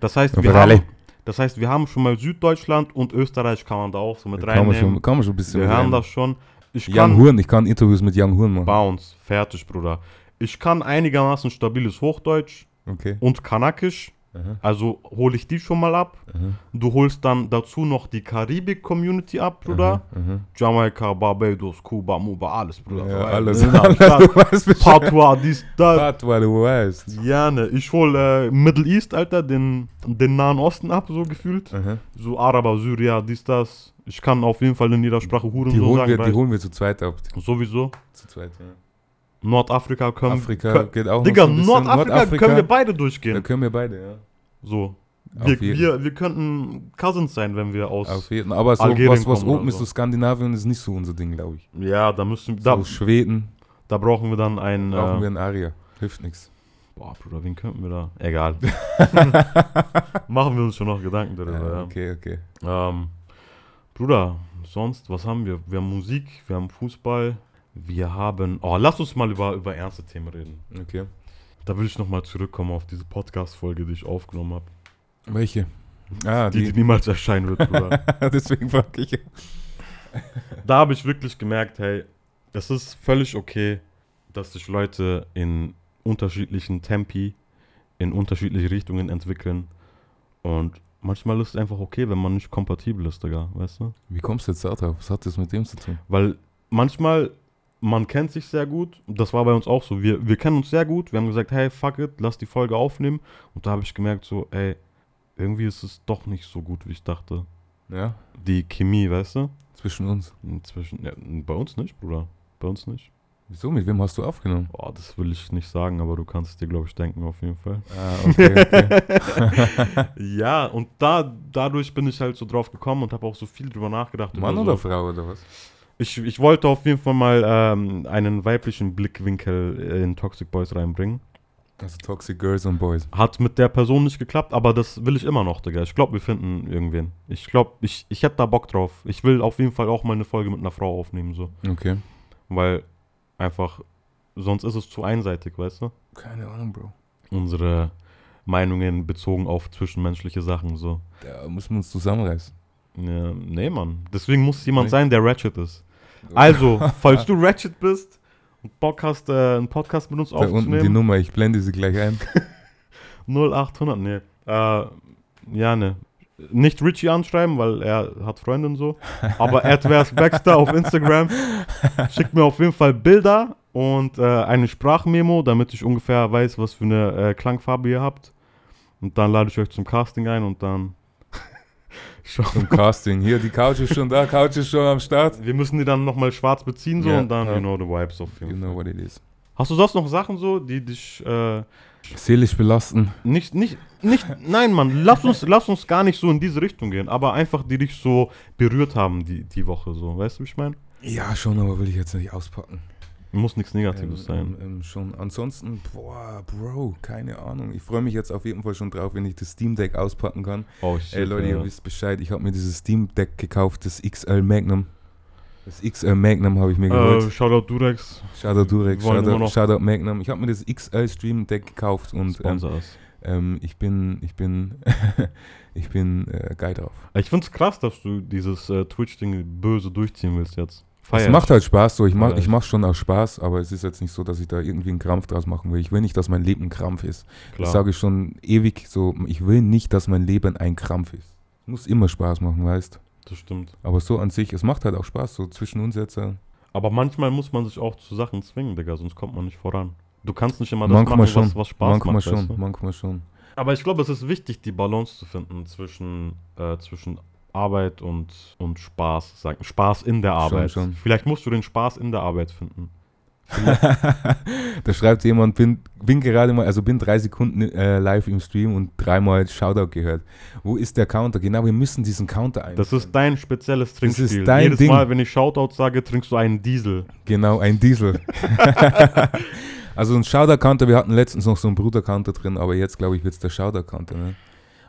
Das heißt, wir Für alle. haben, das heißt, wir haben schon mal Süddeutschland und Österreich kann man da auch so mit Kann man, reinnehmen. schon, kann man schon ein bisschen wir rein. das schon. Ich Young Huren, ich kann Interviews mit Young Huren machen. Bounce, fertig, Bruder. Ich kann einigermaßen stabiles Hochdeutsch Okay. und Kanakisch. Aha, Also hole ich die schon mal ab. aha, Du holst dann dazu noch die Karibik-Community ab, Bruder. aha. Jamaika, Barbados, Kuba, Muba, alles, Bruder. Ja, alles. alles du. Patois, dies, das. Patwa, du weißt. Gerne. Ich hol äh, Middle East, Alter, den, den Nahen Osten ab, so gefühlt. So Araber, Syria, dies, das. Ich kann auf jeden Fall in jeder Sprache Die Hurensohn holen, sagen. wir, die holen wir zu zweit ab. Sowieso. Zu zweit, ja. Nordafrika können Afrika können, geht auch Digga, noch so bisschen. Nordafrika, können wir beide Da durchgehen. können wir beide, ja. So. Wir, wir, wir könnten Cousins sein, wenn wir aus. Auf jeden Aber so Algerien was, was oben ist, so. Skandinavien, ist nicht so unser Ding, glaube ich. Ja, da müssen da, so Schweden da brauchen wir dann einen. brauchen Äh, wir einen Aria. Hilft nichts. boah, Bruder, wen könnten wir da? Egal. Machen wir uns schon noch Gedanken darüber. Ja, okay, okay. Ähm, Bruder, sonst, was haben wir? Wir haben Musik, wir haben Fußball, wir haben. Oh, lass uns mal über, über ernste Themen reden. Okay. Da will ich nochmal zurückkommen auf diese Podcast-Folge, die ich aufgenommen habe. Welche? Ah, Die, die. die niemals erscheinen wird, Bruder. Deswegen frage ich. da habe ich wirklich gemerkt, hey, es ist völlig okay, dass sich Leute in unterschiedlichen Tempi, in unterschiedliche Richtungen entwickeln. Und manchmal ist es einfach okay, wenn man nicht kompatibel ist, Digga, weißt du? Wie kommst du jetzt da drauf? Was hat das mit dem zu tun? Weil manchmal, man kennt sich sehr gut. Das war bei uns auch so. Wir, wir kennen uns sehr gut. Wir haben gesagt, hey, fuck it, lass die Folge aufnehmen. Und da habe ich gemerkt, so, ey, irgendwie ist es doch nicht so gut, wie ich dachte. Ja? Die Chemie, weißt du? Zwischen uns. Inzwischen, ja, bei uns nicht, Bruder. Bei uns nicht. Wieso? Mit wem hast du aufgenommen? Oh, das will ich nicht sagen, aber du kannst es dir, glaube ich, denken, auf jeden Fall. Ah, okay, okay. ja, und da, dadurch bin ich halt so drauf gekommen und habe auch so viel drüber nachgedacht. Mann oder so. Frau oder was? Ich, ich wollte auf jeden Fall mal ähm, einen weiblichen Blickwinkel äh, in Toxic Boys reinbringen. Also Toxic Girls und Boys. Hat mit der Person nicht geklappt, aber das will ich immer noch, Digga. Ich glaube, wir finden irgendwen. Ich glaube, ich, ich hätte da Bock drauf. Ich will auf jeden Fall auch mal eine Folge mit einer Frau aufnehmen, so. Okay. Weil einfach, sonst ist es zu einseitig, weißt du? Keine Ahnung, Bro. Unsere Meinungen bezogen auf zwischenmenschliche Sachen, so. Da müssen wir uns zusammenreißen. Ja, nee, Mann. Deswegen muss jemand Nee. sein, der Ratchet ist. Also, falls du Ratchet bist und Bock hast, äh, einen Podcast mit uns Da unten die aufzunehmen, Nummer, ich blende sie gleich ein. 0800, nee. Äh, ja, ne. Nicht Richie anschreiben, weil er hat Freundin so. Aber Advers Baxter auf Instagram. Schickt mir auf jeden Fall Bilder und äh, eine Sprachmemo, damit ich ungefähr weiß, was für eine äh, Klangfarbe ihr habt. Und dann lade ich euch zum Casting ein und dann. Zum Casting. Hier, die Couch ist schon da, Couch ist schon am Start. Wir müssen die dann nochmal schwarz beziehen so Ja, und dann, ja. you know the vibes auf jeden You know what it is. Hast du sonst noch Sachen so, die dich äh, Seelisch belasten. nicht, nicht, nicht, nein, Mann, lass uns, lass uns gar nicht so in diese Richtung gehen, aber einfach die dich so berührt haben die, die Woche so, weißt du, wie ich meine? Ja, schon, aber will ich jetzt nicht auspacken. Muss nichts Negatives sein. Ähm, ähm, schon. Ansonsten, boah, Bro, keine Ahnung. Ich freue mich jetzt auf jeden Fall schon drauf, wenn ich das Steam Deck auspacken kann. Oh, shit, Ey Leute, ja. ihr wisst Bescheid, ich habe mir dieses Steam Deck gekauft, das XL Magnum. Das XL Magnum habe ich mir äh, geholt. Shoutout Durex, Shoutout Durex, Shoutout, Shoutout Magnum. Ich habe mir das XL Stream Deck gekauft und ähm, ähm, ich bin, ich bin, ich bin äh, geil drauf. Ich find's krass, dass du dieses äh, Twitch-Ding böse durchziehen willst jetzt. Es Feier macht ich. halt Spaß, so ich mach, ich mach schon auch Spaß, aber es ist jetzt nicht so, dass ich da irgendwie einen Krampf draus machen will. Ich will nicht, dass mein Leben ein Krampf ist. Klar. Das sage ich schon ewig so. Ich will nicht, dass mein Leben ein Krampf ist. Es muss immer Spaß machen, weißt. Das stimmt. Aber so an sich, es macht halt auch Spaß, so zwischen uns jetzt. äh, Aber manchmal muss man sich auch zu Sachen zwingen, Digga, sonst kommt man nicht voran. Du kannst nicht immer das Manchmal machen, schon, was, was Spaß manchmal macht. schon, weißt du? manchmal schon. Aber ich glaube, es ist wichtig, die Balance zu finden zwischen, äh, zwischen Arbeit und, und Spaß. Sagen. Spaß in der Arbeit. schon. Vielleicht musst du den Spaß in der Arbeit finden. da schreibt jemand, bin, bin gerade mal, also bin drei Sekunden äh, live im Stream und dreimal Shoutout gehört. Wo ist der Counter? Genau, wir müssen diesen Counter ein. Das ist dein spezielles Das ist Trinkspiel. dein Jedes Ding. Mal, wenn ich Shoutout sage, trinkst du einen Diesel. Genau, ein Diesel. also ein Shoutout-Counter, wir hatten letztens noch so einen Bruder-Counter drin, aber jetzt glaube ich wird es der Shoutout-Counter. Ne?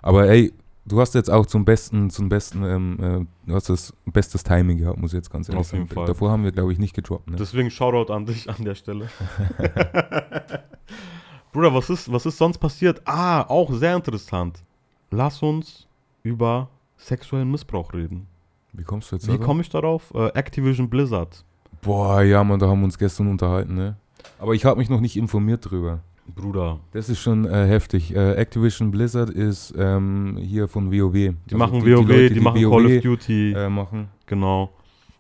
Aber ey, du hast jetzt auch zum besten, zum besten, ähm, äh, du hast das bestes Timing gehabt, muss ich jetzt ganz ehrlich Auf jeden sagen. Fall. Davor haben wir glaube ich nicht gedroppt. Ne? Deswegen Shoutout an dich an der Stelle. Bruder, was ist, was ist sonst passiert? Ah, auch sehr interessant. Lass uns über sexuellen Missbrauch reden. Wie kommst du jetzt Wie da? komme ich darauf? Äh, Activision Blizzard. Boah, ja, man, da haben wir uns gestern unterhalten, ne? Aber ich habe mich noch nicht informiert drüber. Bruder, Das ist schon äh, heftig. Äh, Activision Blizzard ist ähm, hier von WoW. die Also machen die- WoW, die die, Leute, die machen WoW, Call of Duty, Äh, machen. genau.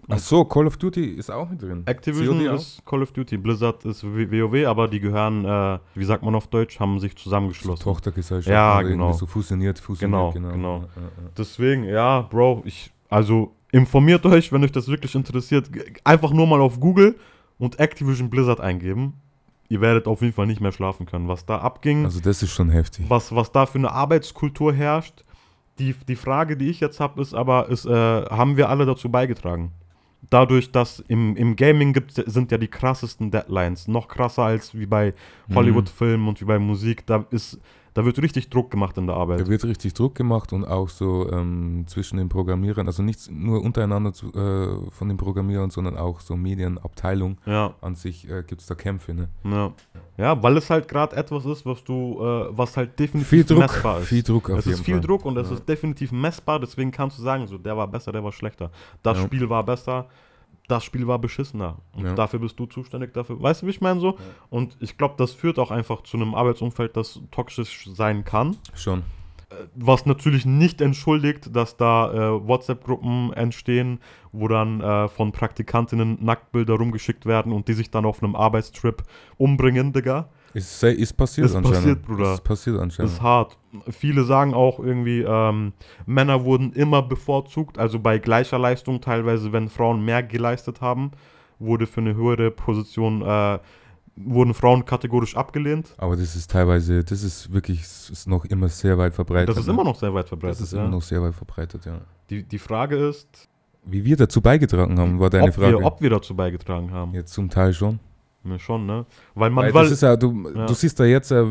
Ach so, Call of Duty ist auch mit drin. Activision COD auch? ist Call of Duty, Blizzard ist WoW, aber die gehören, äh, wie sagt man auf Deutsch, haben sich So zusammengeschlossen. Tochtergesellschaft. Ja, irgendwie genau. So fusioniert, fusioniert. Genau, genau. Ja, ja, ja. Deswegen, ja, Bro, ich, also informiert euch, wenn euch das wirklich interessiert. Einfach nur mal auf Google und Activision Blizzard eingeben. Ihr werdet auf jeden Fall nicht mehr schlafen können. Was da abging, Also das ist schon heftig. was, was da für eine Arbeitskultur herrscht. Die, die Frage, die ich jetzt habe, ist aber, ist, äh, haben wir alle dazu beigetragen? Dadurch, dass im, im Gaming gibt, sind ja die krassesten Deadlines. Noch krasser als wie bei Mhm. Hollywood-Filmen und wie bei Musik. Da, ist, da wird richtig Druck gemacht in der Arbeit. Da wird richtig Druck gemacht und auch so ähm, zwischen den Programmierern, also nicht nur untereinander zu, äh, von den Programmierern, sondern auch so Medienabteilung Ja, an sich äh, gibt es da Kämpfe. Ne? ja. ja, weil es halt gerade etwas ist, was du, äh, was halt definitiv Viel Druck, messbar ist. viel Druck auf es jeden ist viel Fall. Druck und es Ja. ist definitiv messbar, deswegen kannst du sagen, so der war besser, der war schlechter. Das Ja. Spiel war besser, das Spiel war beschissener. Und Ja. dafür bist du zuständig, dafür. Weißt du, wie ich meine so? Und ich glaube, das führt auch einfach zu einem Arbeitsumfeld, das toxisch sein kann. Schon. Was natürlich nicht entschuldigt, dass da äh, WhatsApp-Gruppen entstehen, wo dann äh, von Praktikantinnen Nacktbilder rumgeschickt werden und die sich dann auf einem Arbeitstrip umbringen, Digga. Ist, ist passiert Ist anscheinend. passiert, Bruder. Ist passiert anscheinend. Ist hart. Viele sagen auch irgendwie, ähm, Männer wurden immer bevorzugt, also bei gleicher Leistung teilweise, wenn Frauen mehr geleistet haben, wurde für eine höhere Position, äh, wurden Frauen kategorisch abgelehnt. Aber das ist teilweise, das ist wirklich, ist noch immer sehr weit verbreitet. Das ist ne? immer noch sehr weit verbreitet. Das ist ja. immer noch sehr weit verbreitet, ja. die, die Frage ist, Wie wir dazu beigetragen haben, war deine ob Frage. wir, ob wir dazu beigetragen haben. Jetzt zum Teil schon. Ja, schon, ne? Weil man, Weil weil, das ist ja, du, Ja. du siehst da jetzt äh,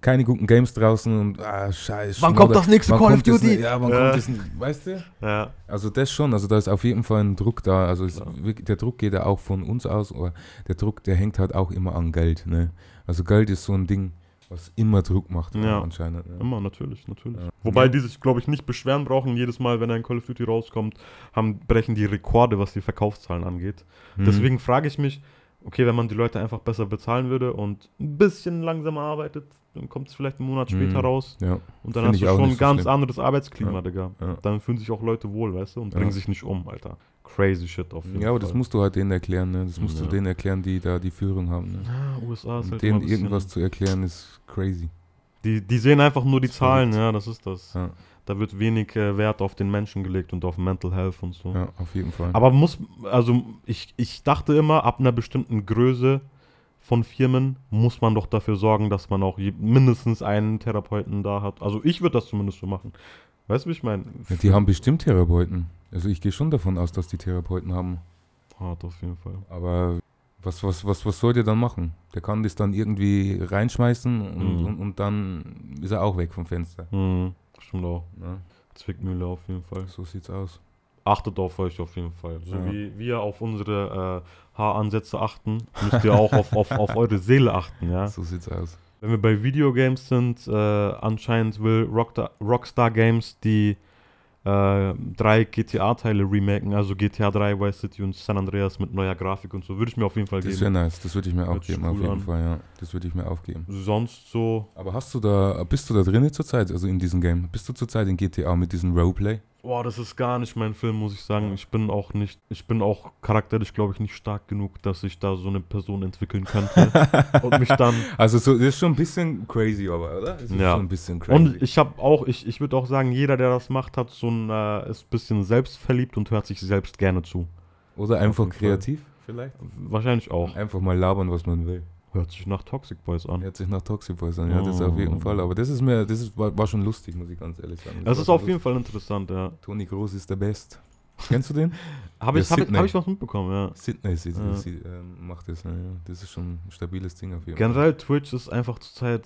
keine guten Games draußen und ah, scheiße. Wann kommt das nächste Call of Duty? ne- Ja, wann Ja. kommt das, weißt du? ja, Also das schon, also da ist auf jeden Fall ein Druck da. Also es, der Druck geht ja auch von uns aus, aber der Druck, der hängt halt auch immer an Geld. Ne? Also Geld ist so ein Ding, was immer Druck macht Ja. anscheinend. Ne? immer, natürlich, natürlich. Ja. Wobei Ja. die sich, glaube ich, nicht beschweren brauchen. Jedes Mal, wenn ein Call of Duty rauskommt, haben, brechen die Rekorde, was die Verkaufszahlen angeht. Mhm. Deswegen frage ich mich, okay, wenn man die Leute einfach besser bezahlen würde und ein bisschen langsamer arbeitet, dann kommt es vielleicht einen Monat später Mhm. raus Ja, und dann Find hast du schon ein so ganz schlimm. anderes Arbeitsklima, Ja. Digga. Ja. Dann fühlen sich auch Leute wohl, weißt du, und Ja. bringen sich nicht um, Alter. Crazy shit auf jeden ja aber Fall. das musst du halt denen erklären. Ne? Das musst Ja. du denen erklären, die da die Führung haben. Ne? Ah, USA ist Und halt denen irgendwas zu erklären ist crazy. die, die sehen einfach nur die Zahlen, ja, das ist das. Da wird wenig äh, Wert auf den Menschen gelegt und auf Mental Health und so. ja auf jeden Fall. Aber muss, also ich, ich dachte immer, ab einer bestimmten Größe von Firmen muss man doch dafür sorgen, dass man auch je, mindestens einen Therapeuten da hat. Also ich würde das zumindest so machen. Weißt du, wie ich meine? ja, die haben bestimmt Therapeuten. Also ich gehe schon davon aus, dass die Therapeuten haben. Hart auf jeden Fall. Aber was, was, was, was soll der dann machen? Der kann das dann irgendwie reinschmeißen und, Mhm. und, und dann ist er auch weg vom Fenster. Hm, stimmt auch. Ne? Zwickmühle auf jeden Fall. So sieht's aus. Achtet auf euch auf jeden Fall. So Ja. wie wir auf unsere äh, Haaransätze achten, müsst ihr auch auf, auf, auf eure Seele achten, ja. So sieht's aus. Wenn wir bei Videogames sind, äh, anscheinend will Rockstar, Rockstar Games die äh, drei GTA-Teile remaken, also GTA 3, Vice City und San Andreas mit neuer Grafik und so. Würde ich mir auf jeden Fall Das wäre geben. nice. Das würde ich mir Hört sich aufgeben, auf cool jeden an. Fall, ja. Das würde ich mir aufgeben. Sonst so, Aber hast du da, bist du da drin zurzeit, also in diesem Game? Bist du zurzeit in GTA mit diesem Roleplay? Boah, das ist gar nicht mein Film, muss ich sagen. Ich bin auch nicht, ich bin auch charakterlich, glaube ich, nicht stark genug, dass ich da so eine Person entwickeln könnte und mich dann Also so, das ist schon ein bisschen crazy, aber, oder? Das ist Ja. schon ein bisschen crazy. Und ich habe auch, ich, ich würde auch sagen, jeder, der das macht, hat so ein, äh, ist ein bisschen selbstverliebt und hört sich selbst gerne zu. Oder einfach kreativ, vielleicht? Wahrscheinlich auch. Einfach mal labern, was man will. Hört sich nach Toxic Boys an. Hört sich nach Toxic Boys an, ja, das auf jeden Oh. Fall. Aber das ist mir, das ist, war, war schon lustig, muss ich ganz ehrlich sagen. Das war ist auf jeden lustig. Fall interessant, ja. Tony Groß ist der Best. Kennst du den? Habe Ja, ich, hab ich, hab ich was mitbekommen, ja. Sydney sie, Ja. sie, ähm, macht das. Ja. Das ist schon ein stabiles Ding auf jeden Generell Twitch ist einfach zurzeit.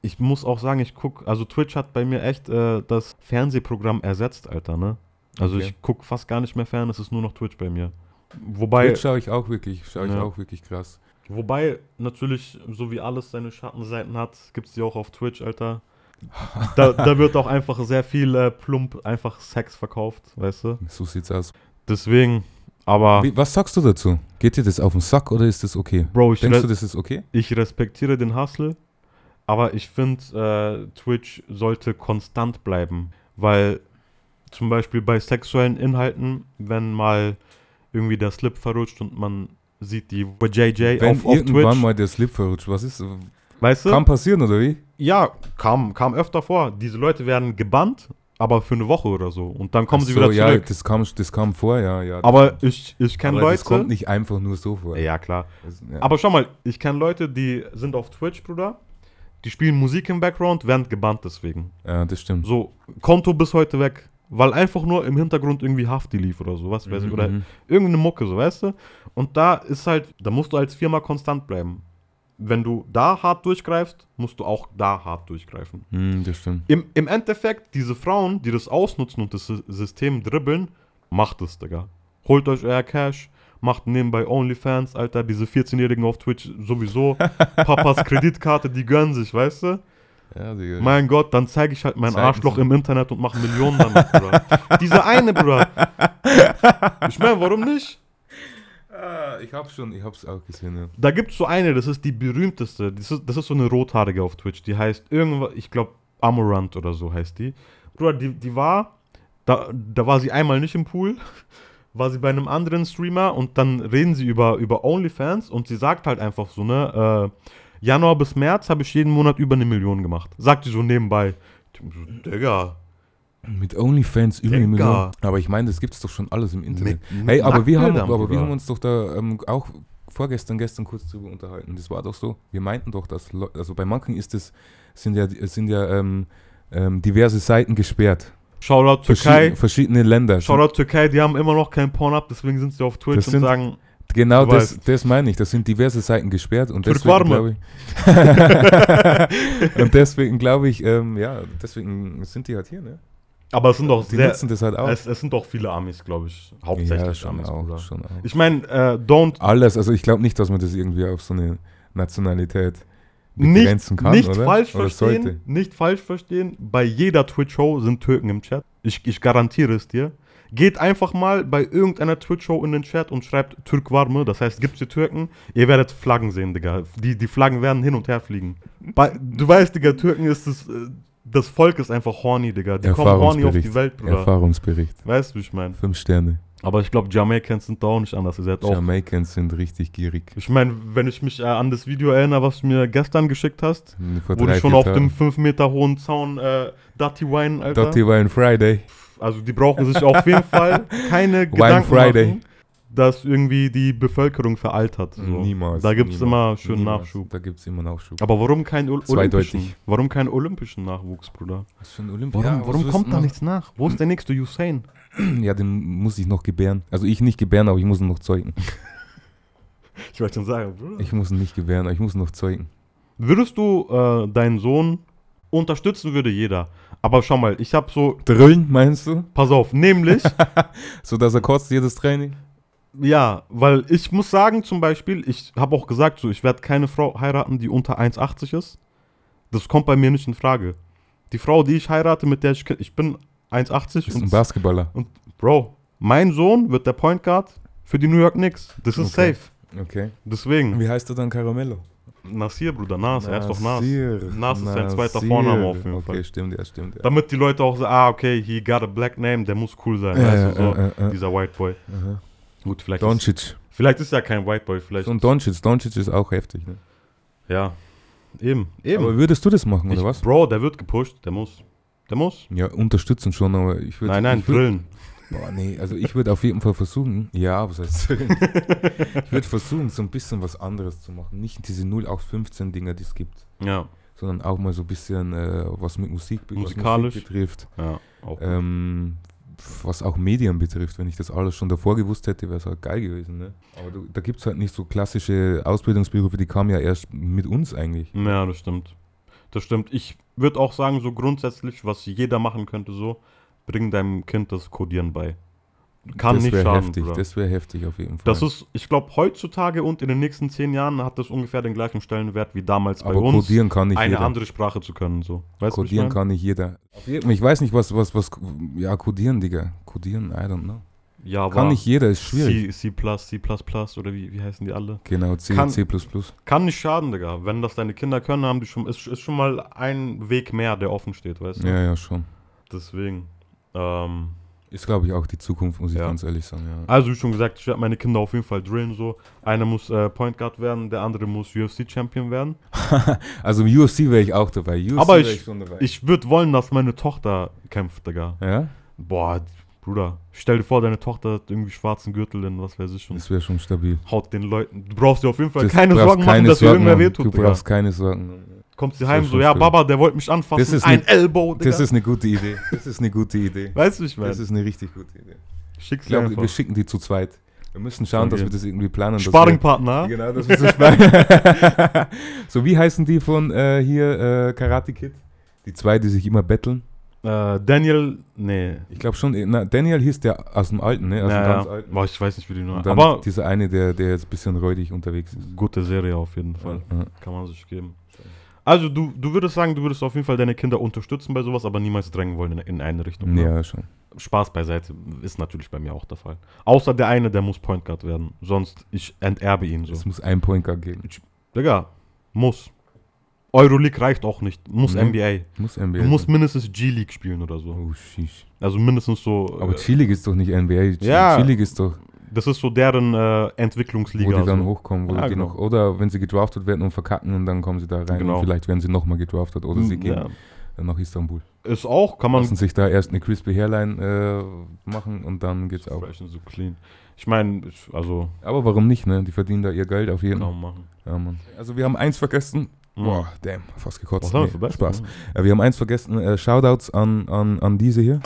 Ich muss auch sagen, ich guck, also Twitch hat bei mir echt äh, das Fernsehprogramm ersetzt, Alter, ne? Also Okay. ich guck fast gar nicht mehr fern, es ist nur noch Twitch bei mir. Fall. Wobei, Twitch schaue ich auch wirklich, schaue ich Ja. auch wirklich krass. Wobei natürlich, so wie alles seine Schattenseiten hat, gibt es die auch auf Twitch, Alter. Da, da wird auch einfach sehr viel äh, plump einfach Sex verkauft, weißt du? So sieht's aus. Deswegen, aber Wie, was sagst du dazu? Geht dir das auf den Sack oder ist das okay? Bro, ich, Denkst du, das ist okay? ich respektiere den Hustle, aber ich finde, äh, Twitch sollte konstant bleiben, weil zum Beispiel bei sexuellen Inhalten, wenn mal irgendwie der Slip verrutscht und man sieht die JJ Wenn auf, auf irgendwann Twitch, mal der Slip verrutscht, was ist? weißt du? Kann passieren, oder wie? Ja, kam, kam öfter vor. Diese Leute werden gebannt aber für eine Woche oder so. Und dann kommen Ach sie so, wieder ja, zurück. das kam, das kam vor, ja, ja. aber ich, ich kenne aber das kommt Leute. nicht einfach nur so vor. Ja, klar. Das, ja. Aber schau mal, ich kenne Leute, die sind auf Twitch, Bruder. Die spielen Musik im Background, werden gebannt deswegen. ja, das stimmt. So, Konto bis heute weg. Weil einfach nur im Hintergrund irgendwie Hafti lief oder so, was weiß ich. Mhm, Oder mhm. irgendeine Mucke, so weißt du? Und da ist halt, da musst du als Firma konstant bleiben. Wenn du da hart durchgreifst, musst du auch da hart durchgreifen. Hm, das stimmt. Im, Im Endeffekt, diese Frauen, die das ausnutzen und das Sy- System dribbeln, macht es, Digga. Holt euch euer Cash, macht nebenbei OnlyFans, Alter, diese 14-Jährigen auf Twitch sowieso. Papas Kreditkarte, die gönnen sich, weißt du? Ja. Mein Gott, dann zeige ich halt mein Zeigen Arschloch Sie. im Internet und mache Millionen damit, Bruder. Diese eine, Bruder. Ich meine, warum nicht? Ah, ich hab's schon, ich hab's auch gesehen, ja. Da gibt es so eine, das ist die berühmteste. Das ist, das ist so eine rothaarige auf Twitch. Die heißt irgendwas, ich glaube, Amorant oder so heißt die. Bruder, die, die war, da, da war sie einmal nicht im Pool, war sie bei einem anderen Streamer und dann reden sie über, über OnlyFans und sie sagt halt einfach so, ne, äh, Januar bis März habe ich jeden Monat über eine Million gemacht. Sagt sie so nebenbei. So, Digga, Mit OnlyFans über eine. Million. Aber ich meine, das gibt's doch schon alles im Internet. Mit- Hey, aber wir, haben, aber wir haben uns doch da ähm, auch vorgestern, gestern kurz drüber unterhalten. Das war doch so. Wir meinten doch, dass Leu- also bei manchen ist es sind ja sind ja ähm, ähm, diverse Seiten gesperrt. Shoutout Türkei. Verschiedene, Länder. Shoutout Türkei, die haben immer noch kein Porn-Up, deswegen sind sie auf Twitch Das und sagen, Genau Du das, weißt. das meine ich. Das sind diverse Seiten gesperrt und deswegen glaube ich. und deswegen glaube ich, ähm, ja, deswegen sind die halt hier, ne? aber es sind doch Die sehr, nutzen das halt auch. es, es sind doch viele Amis, glaube ich, hauptsächlich ja, Amis, auch, schon auch. Ich meine, äh, don't, Alles, also ich glaube nicht, dass man das irgendwie auf so eine Nationalität nicht, begrenzen kann, nicht oder? falsch oder verstehen, sollte. nicht falsch verstehen, bei jeder Twitch-Show sind Türken im Chat. Ich, ich garantiere es dir. Geht einfach mal bei irgendeiner Twitch-Show in den Chat und schreibt Türkwarme, das heißt, gibt's die Türken, ihr werdet Flaggen sehen, Digga. Die, die Flaggen werden hin und her fliegen. Bei, du weißt, Digga, Türken ist das, äh, das Volk ist einfach horny, Digga. Die kommen horny auf die Welt, Bruder. Erfahrungsbericht. Weißt du, wie ich meine? Fünf Sterne. Aber ich glaube, Jamaicans sind da auch nicht anders. Ihr seid auch. Jamaicans sind richtig gierig. Ich meine, wenn ich mich äh, an das Video erinnere, was du mir gestern geschickt hast, Vor wo die schon auf dem 5 Meter hohen Zaun äh, Dirty Wine, Alter. Dirty Wine Friday. Also die brauchen sich auf jeden Fall keine Wine Gedanken Friday. machen, dass irgendwie die Bevölkerung veraltert. So. Niemals. Da gibt es immer schön niemals. Nachschub. Da gibt es immer Nachschub. Aber warum kein Ol Zweideutig. olympischen? Warum keinen olympischen Nachwuchs, Bruder? Was für ein Olympia? Warum, Ja, warum kommt da noch? nichts nach? Wo ist der nächste Usain? Ja, den muss ich noch gebären. Also ich nicht gebären, aber ich muss ihn noch zeugen. Ich wollte schon sagen, Bruder. Ich muss ihn nicht gebären, aber ich muss ihn noch zeugen. Würdest du äh, deinen Sohn unterstützen, würde jeder. Aber schau mal, ich habe so, Drillen, meinst du? pass auf, nämlich, So dass er kotzt jedes Training? ja, weil ich muss sagen, zum Beispiel, ich habe auch gesagt, so, ich werde keine Frau heiraten, die unter 1,80 ist. Das kommt bei mir nicht in Frage. Die Frau, die ich heirate, mit der ich, ich bin 1,80 Ist ein und, Basketballer. und, Bro, mein Sohn wird der Point Guard für die New York Knicks. Das ist Okay. safe. Okay. Deswegen, Wie heißt er dann Caramello? Nasir, Bruder, Nas, er ist doch Nas. Nasir. Nas ist sein zweiter Nasir. Vorname auf jeden okay, Fall. stimmt, ja, stimmt. Ja. Damit die Leute auch sagen, ah, okay, he got a black name, der muss cool sein. Ja, weißt ja, du, so, ja, dieser White Boy. Aha. Gut, vielleicht ist, Doncic. vielleicht ist er kein White Boy, vielleicht. Und Doncic. Doncic ist auch heftig. Ne? ja, eben, eben. Aber würdest du das machen, ich, oder was? Bro, der wird gepusht, der muss. Der muss. Ja, unterstützen schon, aber ich würde. nein, nein, ich würd, drillen. Boah, nee, also ich würde auf jeden Fall versuchen, ja, was heißt ich würde versuchen, so ein bisschen was anderes zu machen. Nicht diese 0815 Dinger, die es gibt, Ja, sondern auch mal so ein bisschen äh, was mit Musik, was Musikalisch. Musik betrifft. ja, auch. Ähm, was auch Medien betrifft, wenn ich das alles schon davor gewusst hätte, wäre es halt geil gewesen. Ne? Aber du, da gibt es halt nicht so klassische Ausbildungsberufe, die kamen ja erst mit uns eigentlich. ja, das stimmt. Das stimmt. Ich würde auch sagen, so grundsätzlich, was jeder machen könnte, so, bring deinem Kind das Codieren bei. Kann das nicht wäre schaden, heftig, das wäre heftig auf jeden Fall. Das ist, ich glaube, heutzutage und in den nächsten zehn Jahren hat das ungefähr den gleichen Stellenwert wie damals bei Aber uns, codieren kann nicht eine jeder. andere Sprache zu können. So. Weißt Codieren kann nicht jeder. Ich weiß nicht, was, was, was, ja, codieren, Digga. Codieren, I don't know. Ja, aber Kann nicht jeder, ist schwierig. C, C++, C++ oder wie, wie heißen die alle? Genau, C, Kann- C++. Kann nicht schaden, Digga. Wenn das deine Kinder können, haben die schon, ist, ist schon mal ein Weg mehr, der offen steht, weißt du? Ja, ja, schon. Deswegen. Ähm, Ist, glaube ich, auch die Zukunft, muss ich Ja. ganz ehrlich sagen. Ja. Also wie schon gesagt, ich werde meine Kinder auf jeden Fall drillen so. Einer muss äh, Point Guard werden, der andere muss UFC Champion werden. Also im UFC wäre ich auch dabei. UFC Aber ich- schon dabei. Ich würde wollen, dass meine Tochter kämpft, Digga. ja, Boah, Bruder, stell dir vor, deine Tochter hat irgendwie schwarzen Gürtel in was weiß ich und das wäre schon stabil. haut den Leuten. Du brauchst dir auf jeden Fall Das keine Sorgen machen, keine dass dir irgendwer machen. wehtut, Du Digga. brauchst keine Sorgen. Kommt sie heim so, ja, schlimm. Baba, der wollte mich anfassen. Das ist ein ne- Elbow, Digga. Das ist eine gute Idee. Das ist eine gute Idee. weißt du, ich meine. Das ist eine richtig gute Idee. Schick's Ich glaube, einfach. wir schicken die zu zweit. Wir müssen schauen, dass Okay. wir das irgendwie planen. dass Sparringpartner. Genau, das ist so so, wie heißen die von äh, hier äh, Karate Kid? Die zwei, die sich immer betteln. Äh, Daniel, nee. Ich glaube schon, na, Daniel hieß der aus dem Alten, ne? Aus Ja, dem ganz ja. Alten. Boah, ich weiß nicht, wie die nur. Aber dieser eine, der, der jetzt ein bisschen räudig unterwegs ist. gute Serie auf jeden Fall. Ja. Kann man sich geben. Also du, du würdest sagen, du würdest auf jeden Fall deine Kinder unterstützen bei sowas, aber niemals drängen wollen in, in eine Richtung. ne? Ja, schon. Spaß beiseite. Ist natürlich bei mir auch der Fall. Außer der eine, der muss Point Guard werden. Sonst, ich enterbe ihn so. Es muss ein Point Guard geben. Digga, muss. Euroleague reicht auch nicht. Muss Nee. NBA. Muss NBA Du musst sein. mindestens G-League spielen oder so. Oh, sheesh. Also mindestens so. Aber äh, Chile ist doch nicht NBA. Ch- Ja. Chile ist doch, das ist so deren äh, wo Entwicklungsliga. die dann so. hochkommen. Wo Ja, die genau. noch, oder wenn sie gedraftet werden und verkacken und dann kommen sie da rein. Genau. Und vielleicht werden sie nochmal gedraftet oder sie gehen Ja. nach Istanbul. Ist auch, kann man Lassen sich da erst eine crispy Hairline äh, machen und dann geht's auch. So clean. Ich meine, also Aber warum nicht, ne? Die verdienen da ihr Geld auf jeden Fall. machen. Ja, Mann. Also wir haben eins vergessen. Mhm. Boah, damn, fast gekotzt. Was haben wir Nee? Spaß. Äh, wir haben eins vergessen. Äh, Shoutouts an, an, an diese hier.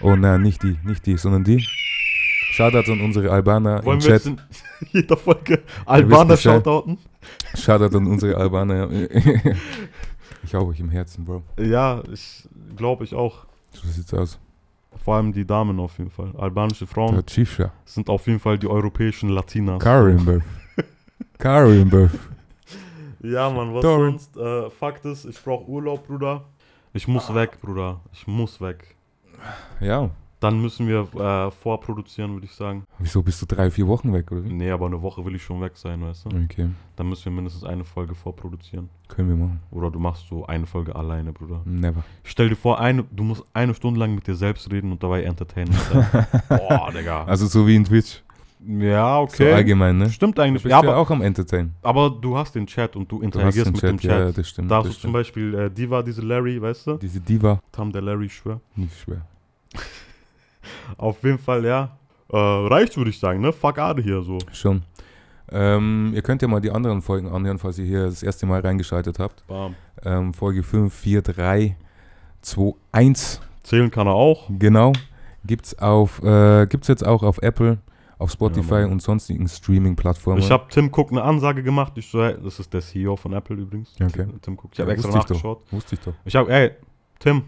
Oh nein, nicht die, nicht die, sondern die. Shoutouts an unsere Albaner Wollen im wir Chat. jetzt in jeder Folge Albaner Bescheid. shoutouten? Shoutout an unsere Albaner. ich hau euch im Herzen, Bro. Ja, ich glaube ich auch. So sieht's aus. Vor allem die Damen auf jeden Fall. Albanische Frauen Der Chiefsha. sind auf jeden Fall die europäischen Latinas. Karimbev. Karimbev. Ja, Mann, was Sorry. sonst? Äh, Fakt ist, ich brauche Urlaub, Bruder. Ich muss weg, Bruder. Ich muss weg. Ja. Dann müssen wir äh, vorproduzieren, würde ich sagen. Wieso bist du drei, vier Wochen weg, oder? Nee, aber eine Woche will ich schon weg sein, weißt du? Okay, Dann müssen wir mindestens eine Folge vorproduzieren. können wir machen. Oder du machst so eine Folge alleine, Bruder. Never. Stell dir vor, eine, du musst eine Stunde lang mit dir selbst reden und dabei entertainen. sein. Boah, Digga. Also so wie in Twitch. Ja, So okay. allgemein, ne? Stimmt Du eigentlich. bist Ja, ja, aber, auch am Entertain. aber du hast den Chat und du Du interagierst den mit Chat, dem Chat. ja, das stimmt. da hast du zum. Beispiel äh, Diva, diese Larry, weißt du? Diese Diva, Tam der Larry, schwör. nicht schwer. Auf jeden Fall, ja. Äh, reicht, würde ich sagen, ne? Fuck Ade hier so. Schon. Ähm, ihr könnt ja mal die anderen Folgen anhören, falls ihr hier das erste Mal reingeschaltet habt. Bam. Ähm, Folge 5, 4, 3, 2, 1. Zählen kann er auch. Genau. Gibt's auf, äh, gibt's jetzt auch auf Apple, auf Spotify Mann. und sonstigen Streaming-Plattformen. Ich habe Tim Cook eine Ansage gemacht. Ich so, hey, das ist der CEO von Apple übrigens. Okay. Tim Cook. Ich habe Ja, extra wusste ich doch. nachgeschaut. Wusste ich doch. Ich habe, ey, Tim,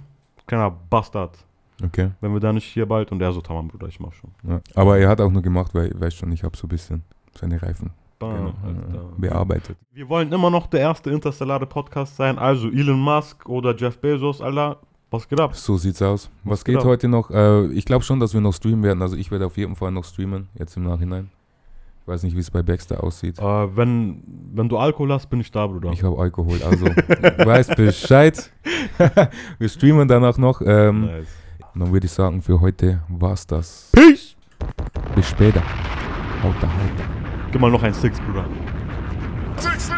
kleiner Bastard. Okay. Wenn wir da nicht hier bald und er so, tamam, Bruder, ich mach schon. Ja. Aber er hat auch nur gemacht, weil, weißt schon, ich habe so ein bisschen seine Reifen Bam, genau, äh, bearbeitet. Wir wollen immer noch der erste interstellare Podcast sein. Also Elon Musk oder Jeff Bezos, Alter. Was geht ab? So sieht's aus. Was Was geht geht heute noch? Äh, ich glaube schon, dass wir noch streamen werden. Also ich werde auf jeden Fall noch streamen, jetzt im Nachhinein. Ich weiß nicht, wie es bei Baxter aussieht. Äh, wenn, wenn du Alkohol hast, bin ich da, Bruder. Ich habe Alkohol, also du weißt Bescheid. wir streamen danach noch. Ähm, nice. Und Dann würde ich sagen, für heute war's das. Peace! Bis später. Haut da, haut da. Gib mal noch ein Six, Bruder. Six.